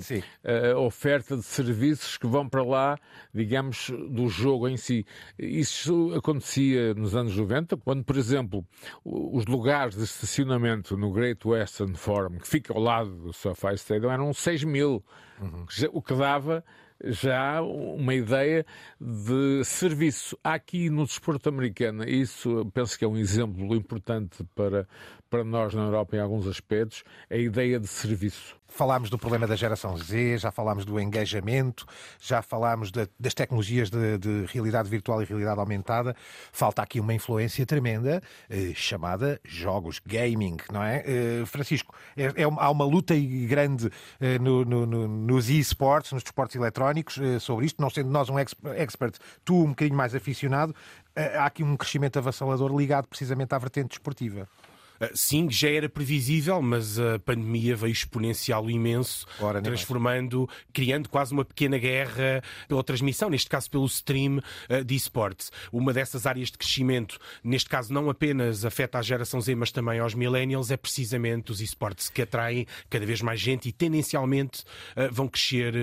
[SPEAKER 3] a oferta de serviços que vão para lá, digamos, do jogo em si. Isso acontecia nos anos 90, quando, por exemplo, os lugares de estacionamento no Great Western Forum, que fica ao lado do SoFi Stadium, eram 6 mil, uhum. o que dava já uma ideia de serviço. Aqui no desporto americano, isso penso que é um exemplo importante para, para nós na Europa em alguns aspectos, a ideia de serviço.
[SPEAKER 1] Falámos do problema da geração Z, já falámos do engajamento, já falámos de, das tecnologias de, de, realidade virtual e realidade aumentada. Falta aqui uma influência tremenda eh, chamada jogos, gaming, não é? Eh, Francisco, é, é, há uma luta grande eh, no, no, no, nos e-sports, nos desportos eletrónicos, eh, sobre isto, não sendo nós um expert, tu um bocadinho mais aficionado, eh, há aqui um crescimento avassalador ligado precisamente à vertente desportiva.
[SPEAKER 4] Ah, sim, já era previsível, mas a pandemia veio exponenciá-lo imenso, Ora, transformando, mais. criando quase uma pequena guerra pela transmissão, neste caso pelo stream ah, de esportes. Uma dessas áreas de crescimento, neste caso não apenas afeta a geração Z, mas também aos millennials, é precisamente os esportes que atraem cada vez mais gente e tendencialmente ah, vão crescer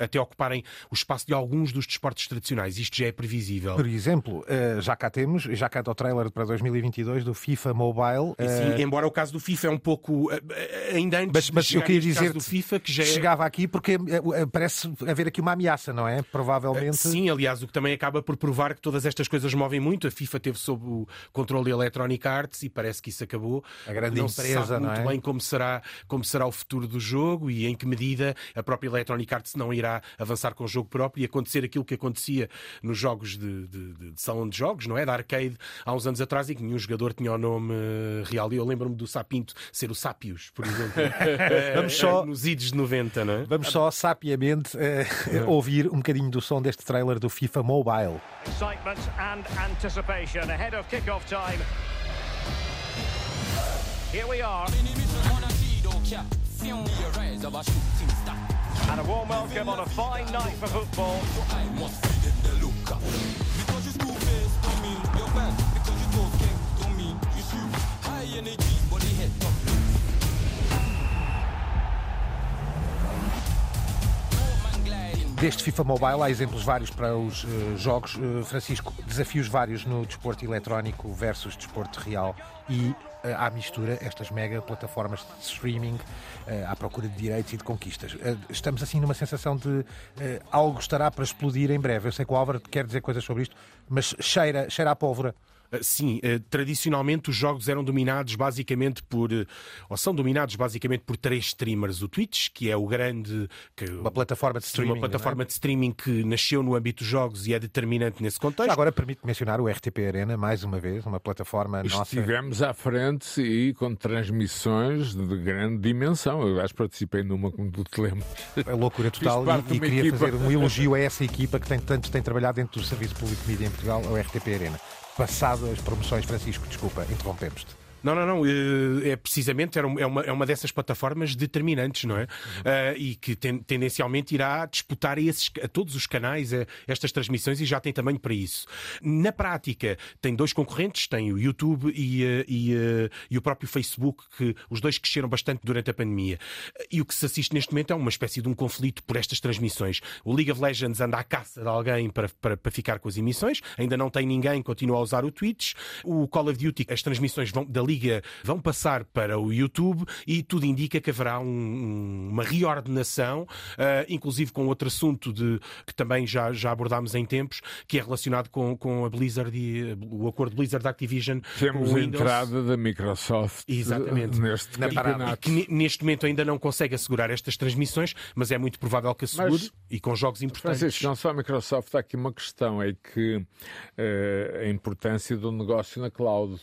[SPEAKER 4] até ocuparem o espaço de alguns dos desportos tradicionais. Isto já é previsível.
[SPEAKER 1] Por exemplo, já cá temos, já cá está o trailer para 2022 do FIFA Mobile
[SPEAKER 4] Sim, embora o caso do FIFA é um pouco ainda antes
[SPEAKER 1] mas, mas
[SPEAKER 4] de
[SPEAKER 1] eu queria dizer
[SPEAKER 4] do FIFA que já é...
[SPEAKER 1] chegava aqui porque parece haver aqui uma ameaça, não é? Provavelmente.
[SPEAKER 4] Sim, aliás, o que também acaba por provar que todas estas coisas movem muito. A FIFA teve sob o controle da Electronic Arts e parece que isso acabou.
[SPEAKER 1] A grande
[SPEAKER 4] não
[SPEAKER 1] empresa,
[SPEAKER 4] sabe
[SPEAKER 1] não
[SPEAKER 4] muito
[SPEAKER 1] é?
[SPEAKER 4] bem como será, como será o futuro do jogo e em que medida a própria Electronic Arts não irá avançar com o jogo próprio e acontecer aquilo que acontecia nos jogos de, de, de, de salão de jogos, não é? Da arcade há uns anos atrás e que nenhum jogador tinha o nome eh, real. E eu lembro-me do Sapinto ser o Sápios, por exemplo. [laughs]
[SPEAKER 1] Vamos só
[SPEAKER 4] nos idos de 90, não é?
[SPEAKER 1] Vamos só sapiamente uh, [laughs] ouvir um bocadinho do som deste trailer do FIFA Mobile.
[SPEAKER 15] Excitement and anticipation ahead of kickoff time. Here we are. And a warm welcome on a fine night for football.
[SPEAKER 1] Deste FIFA Mobile há exemplos vários para os uh, jogos. Uh, Francisco, desafios vários no desporto eletrónico versus desporto real e uh, à mistura estas mega plataformas de streaming à procura de direitos e de conquistas. estamos assim numa sensação de algo estará para explodir em breve. Eu sei que o Álvaro quer dizer coisas sobre isto, mas cheira, cheira a pólvora.
[SPEAKER 4] Sim, tradicionalmente os jogos eram dominados basicamente por, ou são dominados basicamente por três streamers. O Twitch, que é o grande. Que,
[SPEAKER 1] uma plataforma de streaming.
[SPEAKER 4] Uma plataforma é? de streaming que nasceu no âmbito dos jogos e é determinante nesse contexto.
[SPEAKER 1] Já agora permite mencionar o RTP Arena, mais uma vez, uma plataforma
[SPEAKER 3] Estivemos
[SPEAKER 1] nossa.
[SPEAKER 3] Estivemos à frente e com transmissões de grande dimensão. Eu acho que participei numa, como tu te lembras.
[SPEAKER 1] É loucura total e, e queria equipa. fazer um elogio a essa equipa que tem tanto tem trabalhado dentro do Serviço Público de Mídia em Portugal, o RTP Arena passado as promoções, Francisco, desculpa, interrompemos-te.
[SPEAKER 4] Não, não, não. É precisamente é uma, é uma dessas plataformas determinantes, não é? Uh, e que ten, tendencialmente irá disputar a, esses, a todos os canais a, estas transmissões e já tem tamanho para isso. Na prática, tem dois concorrentes, tem o YouTube e, e, e o próprio Facebook, que os dois cresceram bastante durante a pandemia. E o que se assiste neste momento é uma espécie de um conflito por estas transmissões. O League of Legends anda à caça de alguém para, para, para ficar com as emissões, ainda não tem ninguém, continua a usar o Twitch. O Call of Duty, as transmissões vão, da Liga vão passar para o YouTube e tudo indica que haverá um, uma reordenação, uh, inclusive com outro assunto de, que também já, já abordámos em tempos, que é relacionado com, com a Blizzard e o acordo Blizzard Activision.
[SPEAKER 3] Temos a entrada da Microsoft
[SPEAKER 4] Exatamente.
[SPEAKER 3] neste Na campeonato.
[SPEAKER 4] Que neste momento ainda não consegue assegurar estas transmissões, mas é muito provável que assegure mas, e com jogos importantes.
[SPEAKER 3] Francisco, não só a Microsoft, há aqui uma questão, é que uh, a importância do negócio na cloud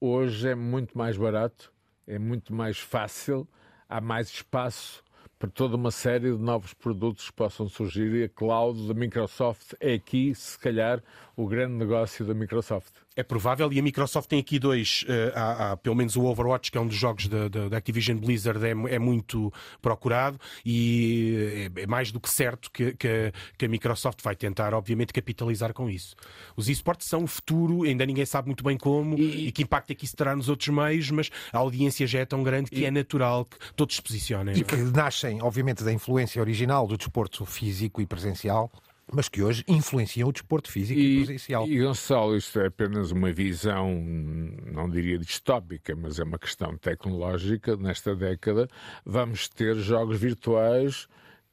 [SPEAKER 3] hoje é muito mais barato, é muito mais fácil, há mais espaço para toda uma série de novos produtos que possam surgir e a cloud da Microsoft é aqui, se calhar, o grande negócio da Microsoft.
[SPEAKER 4] É provável, e a Microsoft tem aqui dois, uh, há, há, pelo menos o Overwatch, que é um dos jogos da, Activision Blizzard, é, é, muito procurado e é, é mais do que certo que, que, que, a Microsoft vai tentar, obviamente, capitalizar com isso. Os esportes são o futuro, ainda ninguém sabe muito bem como e, e que impacto é que isso terá nos outros meios, mas a audiência já é tão grande que e, é natural que todos se posicionem.
[SPEAKER 1] E que nascem, obviamente, da influência original do desporto físico e presencial mas que hoje influenciam o desporto físico e, e presencial.
[SPEAKER 3] E, Gonçalo, isto é apenas uma visão, não diria distópica, mas é uma questão tecnológica. Nesta década, vamos ter jogos virtuais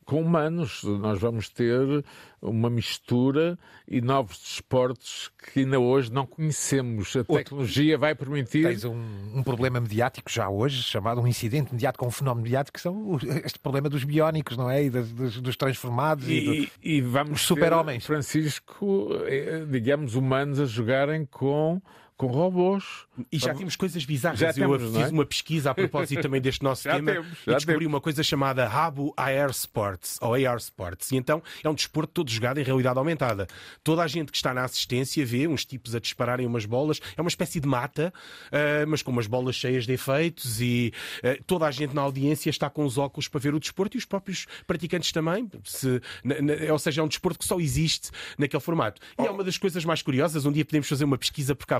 [SPEAKER 3] com humanos. Nós vamos ter uma mistura e novos desportos que ainda hoje não conhecemos. A Outro, tecnologia vai permitir.
[SPEAKER 1] Tens um, um, problema mediático já hoje, chamado um incidente mediático, um fenómeno mediático, que são este problema dos biónicos, não é? E dos, dos transformados e,
[SPEAKER 3] e, do, e vamos super-homens. Francisco, eh, digamos, humanos a jogarem com com robôs.
[SPEAKER 4] E já temos coisas bizarras. Já eu temos, fiz é? uma pesquisa a propósito também deste [laughs] nosso já tema temos, e descobri temos. uma coisa chamada Rabo AR Sports, ou AR Sports. E então é um desporto todo jogado em realidade aumentada. Toda a gente que está na assistência vê uns tipos a dispararem umas bolas. É uma espécie de mata, uh, mas com umas bolas cheias de efeitos e uh, toda a gente na audiência está com os óculos para ver o desporto e os próprios praticantes também. Se, na, na, ou seja, é um desporto que só existe naquele formato. E é uma das coisas mais curiosas. Um dia podemos fazer uma pesquisa, porque há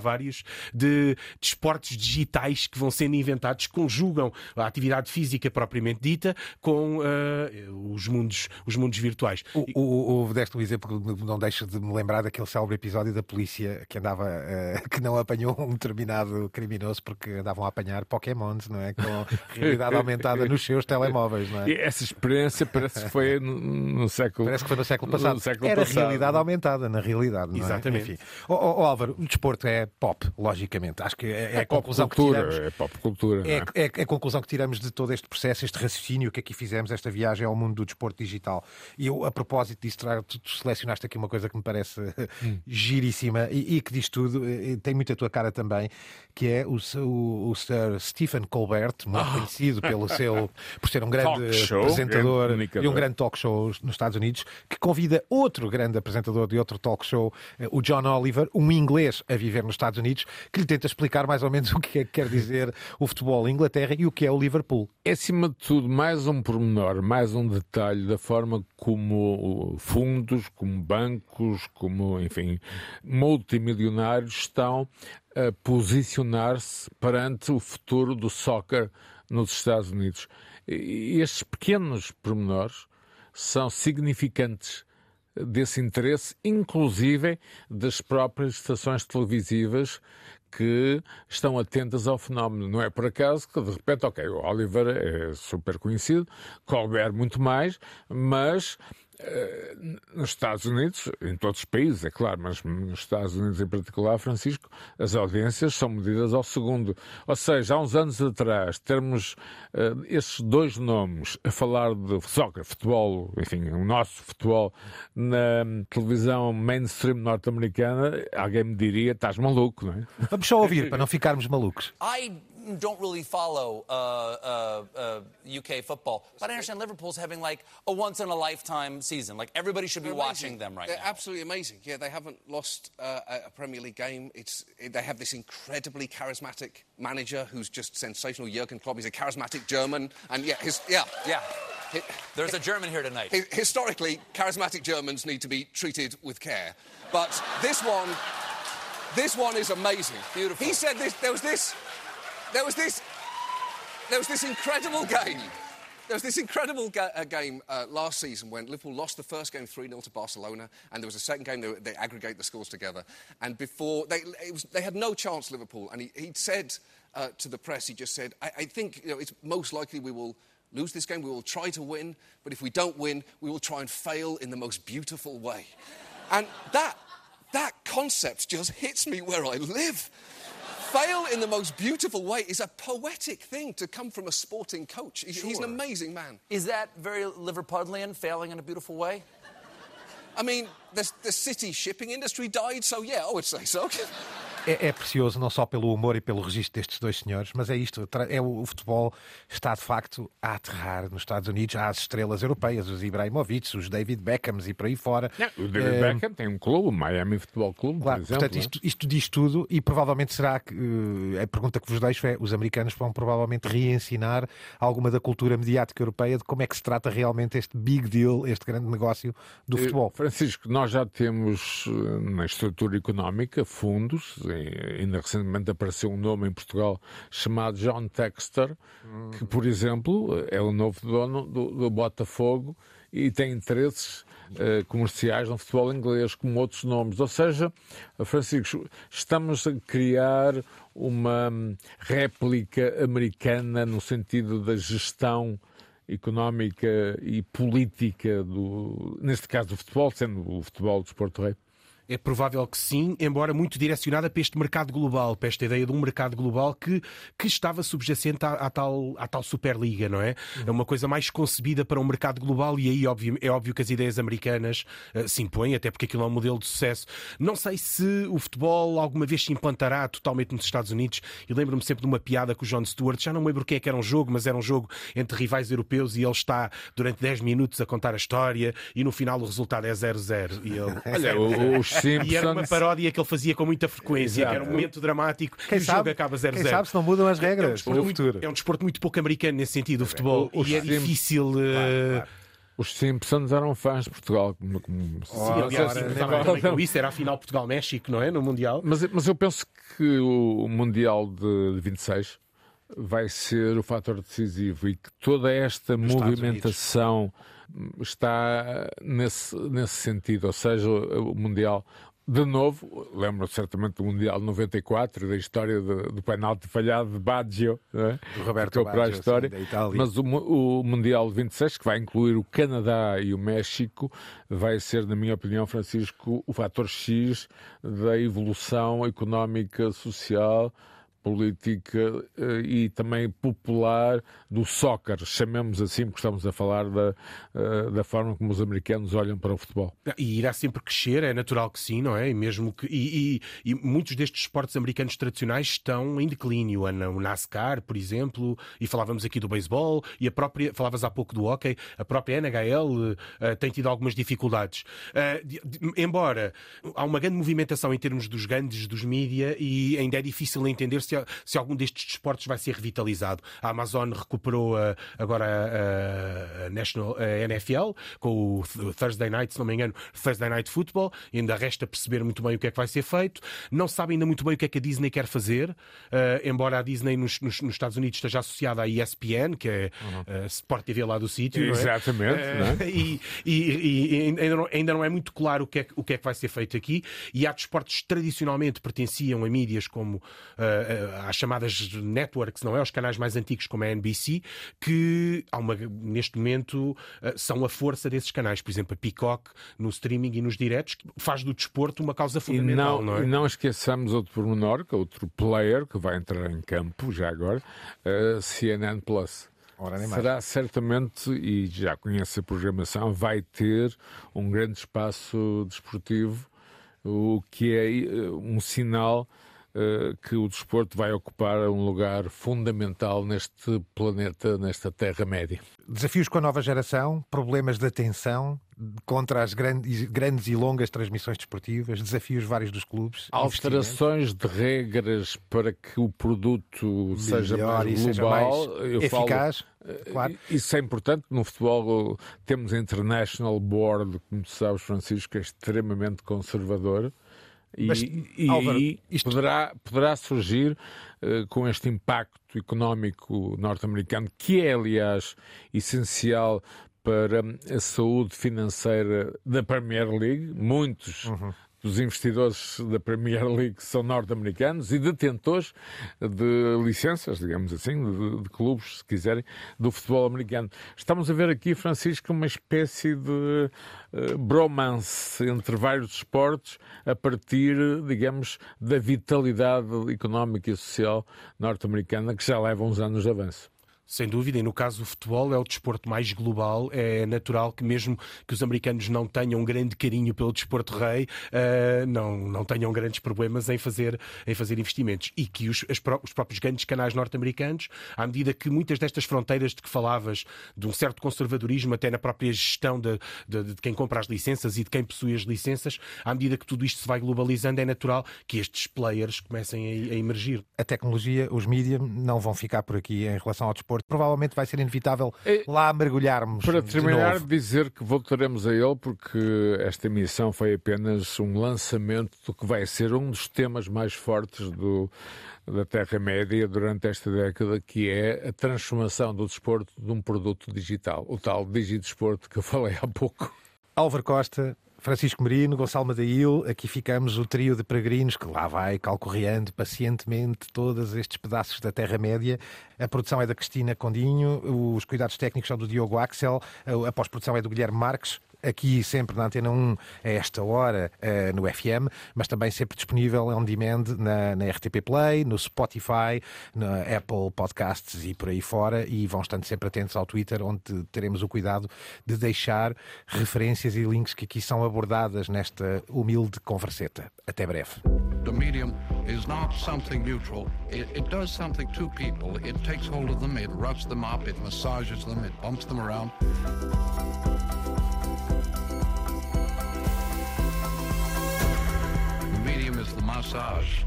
[SPEAKER 4] de desportos digitais que vão sendo inventados, conjugam a atividade física propriamente dita com uh, os, mundos, os mundos virtuais.
[SPEAKER 1] O, o, o, deste um exemplo, não deixo de me lembrar daquele célebre episódio da polícia que andava, uh, [laughs] que não apanhou um determinado criminoso porque andavam a apanhar Pokémons, não é? Com realidade aumentada nos seus telemóveis, não é?
[SPEAKER 3] E essa experiência parece que foi no, no século
[SPEAKER 1] Parece que foi no século passado.
[SPEAKER 3] No século
[SPEAKER 1] Era
[SPEAKER 3] passado.
[SPEAKER 1] realidade aumentada, na realidade, não
[SPEAKER 4] Exatamente.
[SPEAKER 1] é? Enfim. Oh, oh, Álvaro, o desporto é pop, logicamente. Acho que é, é a
[SPEAKER 3] pop
[SPEAKER 1] conclusão que
[SPEAKER 3] cultura,
[SPEAKER 1] tiramos.
[SPEAKER 3] é pop cultura. não
[SPEAKER 1] É,
[SPEAKER 3] é?
[SPEAKER 1] é a conclusão que tiramos de todo este processo, este raciocínio que aqui fizemos, esta viagem ao mundo do desporto digital. E eu, a propósito disso, tu, tu selecionaste aqui uma coisa que me parece [laughs] giríssima e, e que diz tudo, e tem muito a tua cara também, que é o, o, o Sir Stephen Colbert, muito conhecido pelo seu, [laughs] por ser um grande
[SPEAKER 3] show,
[SPEAKER 1] apresentador
[SPEAKER 3] grande
[SPEAKER 1] e um grande talk show nos Estados Unidos, que convida outro grande apresentador de outro talk show, eh, o John Oliver, um inglês a viver nos Estados Unidos, que lhe tenta explicar mais ou menos o que é que quer dizer o futebol em Inglaterra e o que é o Liverpool.
[SPEAKER 3] É, acima de tudo, mais um pormenor, mais um detalhe da forma como fundos, como bancos, como, enfim, multimilionários estão a posicionar-se perante o futuro do soccer nos Estados Unidos. E estes pequenos pormenores são significantes desse interesse, inclusive das próprias estações televisivas que estão atentas ao fenómeno. Não é por acaso que, de repente, ok, o Oliver é super conhecido, Colbert muito mais, mas nos Estados Unidos, em todos os países, é claro, mas nos Estados Unidos em particular, Francisco, as audiências são medidas ao segundo. Ou seja, há uns anos atrás, termos eh, esses dois nomes a falar de soccer, futebol, enfim, o nosso futebol, na televisão mainstream norte-americana, alguém me diria, estás maluco, não é?
[SPEAKER 1] Vamos só ouvir, para não ficarmos malucos.
[SPEAKER 16] I don't really follow uh, uh, uh, UK football, but I understand Liverpool's having like a once in a lifetime season. Like everybody should be watching them right
[SPEAKER 17] They're
[SPEAKER 16] now.
[SPEAKER 17] absolutely amazing. Yeah, they haven't lost uh, a a Premier League game. It's they have this incredibly charismatic manager who's just sensational. Jurgen Klopp. He's a charismatic German, and yeah, his yeah
[SPEAKER 16] Yeah. There's a German here tonight.
[SPEAKER 17] Historically, charismatic Germans need to be treated with care, but this one, this one is amazing.
[SPEAKER 16] Beautiful.
[SPEAKER 17] He said this. There was this. There was this. There was this incredible game. There was this incredible ga- uh, game uh, last season when Liverpool lost the first game 3 0 to Barcelona, and there was a second game, they, they aggregate the scores together. And before, they, it was, they had no chance, Liverpool. And he, he'd said uh, to the press, he just said, I, I think you know, it's most likely we will lose this game, we will try to win, but if we don't win, we will try and fail in the most beautiful way. And that, that concept just hits me where I live. Fail in the most beautiful way is a poetic thing to come from a sporting coach. He's, he's an amazing man.
[SPEAKER 16] Is that very Liverpudlian, failing in a beautiful way?
[SPEAKER 17] I mean, the, the city shipping industry died, so yeah, I would say so. [laughs]
[SPEAKER 1] É, é precioso não só pelo humor e pelo registro destes dois senhores, mas é isto: é o, o futebol está de facto a aterrar nos Estados Unidos. Há as estrelas europeias, os Ibrahimovic, os David Beckhams e por aí fora.
[SPEAKER 3] O David
[SPEAKER 1] Eh,
[SPEAKER 3] Beckham tem um clube, o Miami Futebol Clube,
[SPEAKER 1] Claro,
[SPEAKER 3] por exemplo.
[SPEAKER 1] portanto, isto, isto diz tudo e provavelmente será que eh, a pergunta que vos deixo é: os americanos vão provavelmente reensinar alguma da cultura mediática europeia de como é que se trata realmente este big deal, este grande negócio do
[SPEAKER 3] Eh,
[SPEAKER 1] futebol.
[SPEAKER 3] Francisco, nós já temos na estrutura económica fundos, ainda recentemente apareceu um nome em Portugal chamado John Texter, que, por exemplo, é o novo dono do, do Botafogo e tem interesses eh, comerciais no futebol inglês, como outros nomes. Ou seja, Francisco, estamos a criar uma hum, réplica americana no sentido da gestão económica e política do, neste caso do futebol, sendo o futebol do desporto rei?
[SPEAKER 4] É provável que sim, embora muito direcionada para este mercado global, para esta ideia de um mercado global que, que estava subjacente à, à tal, à tal Superliga, não é? É uma coisa mais concebida para um mercado global e aí óbvio, é óbvio que as ideias americanas eh, se impõem, até porque aquilo é um modelo de sucesso. Não sei se o futebol alguma vez se implantará totalmente nos Estados Unidos e lembro-me sempre de uma piada com o John Stewart, já não me lembro o que é que era um jogo, mas era um jogo entre rivais europeus e ele está durante 10 minutos a contar a história e no final o resultado é 0-0. E ele...
[SPEAKER 3] Olha, o- os
[SPEAKER 4] E era uma
[SPEAKER 3] Simpsons-
[SPEAKER 4] paródia que ele fazia com muita frequência, que era um
[SPEAKER 3] Exato.
[SPEAKER 4] momento dramático
[SPEAKER 1] Quem
[SPEAKER 4] e o
[SPEAKER 1] sabe?
[SPEAKER 4] jogo acaba 0-0.
[SPEAKER 1] Quem sabe se não mudam as regras
[SPEAKER 4] É um, desporto
[SPEAKER 1] no
[SPEAKER 4] muito,
[SPEAKER 1] futuro.
[SPEAKER 4] é um desporto muito pouco americano nesse sentido, o futebol.
[SPEAKER 3] Os
[SPEAKER 4] e é
[SPEAKER 3] Simpsons-
[SPEAKER 4] difícil. eh,
[SPEAKER 3] Os Simpsons eram fãs de Portugal. Como, como...
[SPEAKER 4] Sim, aliás, com isso, era a final Portugal-México, não é? No Mundial.
[SPEAKER 3] Mas, mas eu penso que o Mundial de 26 vai ser o fator decisivo e que toda esta Nos movimentação está nesse, nesse sentido, ou seja, o Mundial de novo, lembro certamente do Mundial de 94, da história de, do penalti falhado de Baggio, é?
[SPEAKER 1] do Roberto Baggio, para a história. Sim,
[SPEAKER 3] mas o, o, Mundial de 26, que vai incluir o Canadá e o México, vai ser, na minha opinião, Francisco, o fator X da evolução económica, social política eh, e também popular do soccer, chamemos assim, porque estamos a falar da, eh, da forma como os americanos olham para o futebol.
[SPEAKER 4] E irá sempre crescer, é natural que sim, não é? E, mesmo que, e, e, e muitos destes esportes americanos tradicionais estão em declínio. O NASCAR, por exemplo, e falávamos aqui do beisebol, e a própria, falavas há pouco do hockey, a própria NHL uh, tem tido algumas dificuldades. Uh, de, de, embora há uma grande movimentação em termos dos grandes dos mídia e ainda é difícil entender se se, se algum destes desportos vai ser revitalizado. A Amazon recuperou a, agora a, a, National, a NFL com o Thursday Night, se não me engano, Thursday Night Football. Ainda resta perceber muito bem o que é que vai ser feito. Não sabem ainda muito bem o que é que a Disney quer fazer, uh, embora a Disney nos, nos, nos, Estados Unidos esteja associada à ESPN, que é uhum. a Sport TV lá do sítio.
[SPEAKER 3] Exatamente.
[SPEAKER 4] É? Uh, e, e, e ainda, não, ainda, não, é muito claro o que, é, o que é que vai ser feito aqui. E há desportos que tradicionalmente pertenciam a mídias como uh, às chamadas networks, não é? Os canais mais antigos como a NBC, que há uma, neste momento eh, são a força desses canais. Por exemplo, a Peacock no streaming e nos diretos, que faz do desporto uma causa fundamental,
[SPEAKER 3] e
[SPEAKER 4] não, não é?
[SPEAKER 3] E não esqueçamos outro pormenor, que é outro player que vai entrar em campo já agora, a CNN Plus. Será certamente, e já conhece a programação, vai ter um grande espaço desportivo, o que é eh, um sinal eh, que o desporto vai ocupar um lugar fundamental neste planeta, nesta Terra-média.
[SPEAKER 1] Desafios com a nova geração, problemas de atenção contra as grandes, grandes e longas transmissões desportivas, desafios vários dos clubes.
[SPEAKER 3] Alterações de regras para que o produto Melhor seja mais global, seja
[SPEAKER 1] mais eficaz. Falo, eh, claro.
[SPEAKER 3] Isso é importante. No futebol temos a International Board, como tu sabes, Francisco, é extremamente conservador e, Mas, e Álvaro, isto... poderá, poderá surgir uh, com este impacto económico norte-americano, que é, aliás, essencial para a saúde financeira da Premier League. Muitos uhum dos investidores da Premier League são norte-americanos e detentores de licenças, digamos assim, de, de, clubes, se quiserem, do futebol americano. Estamos a ver aqui, Francisco, uma espécie de uh, bromance entre vários esportes a partir, digamos, da vitalidade económica e social norte-americana que já leva uns anos de avanço.
[SPEAKER 4] Sem dúvida, e no caso do futebol é o desporto mais global, é natural que mesmo que os americanos não tenham um grande carinho pelo desporto rei, uh, não, não tenham grandes problemas em fazer, em fazer investimentos. E que os, as, os próprios grandes canais norte-americanos, à medida que muitas destas fronteiras de que falavas, de um certo conservadorismo até na própria gestão de, de, de quem compra as licenças e de quem possui as licenças, à medida que tudo isto se vai globalizando, é natural que estes players comecem a, a emergir.
[SPEAKER 1] A tecnologia, os mídias não vão ficar por aqui em relação ao desporto desporto. Provavelmente vai ser inevitável é, lá mergulharmos.
[SPEAKER 3] Para terminar, dizer que voltaremos a ele, porque esta emissão foi apenas um lançamento do que vai ser um dos temas mais fortes do, da Terra-média durante esta década, que é a transformação do desporto de um produto digital, o tal digidesporto que eu falei há pouco.
[SPEAKER 1] Álvaro Costa, Francisco Merino, Gonçalo Madail, aqui ficamos o trio de peregrinos que lá vai calcorreando pacientemente todos estes pedaços da Terra-média. A produção é da Cristina Condinho, os cuidados técnicos são do Diogo Axel, a pós-produção é do Guilherme Marques aqui sempre na Antena 1 a esta hora uh, no FM, mas também sempre disponível on demand na, na, RTP Play, no Spotify, na Apple Podcasts e por aí fora. E vão estando sempre atentos ao Twitter, onde teremos o cuidado de deixar referências e links que aqui são abordadas nesta humilde converseta. Até breve.
[SPEAKER 2] The medium is not something neutral. It, it does something to people. It takes hold of them, it roughs them up, it massages them, it bumps them around. the massage.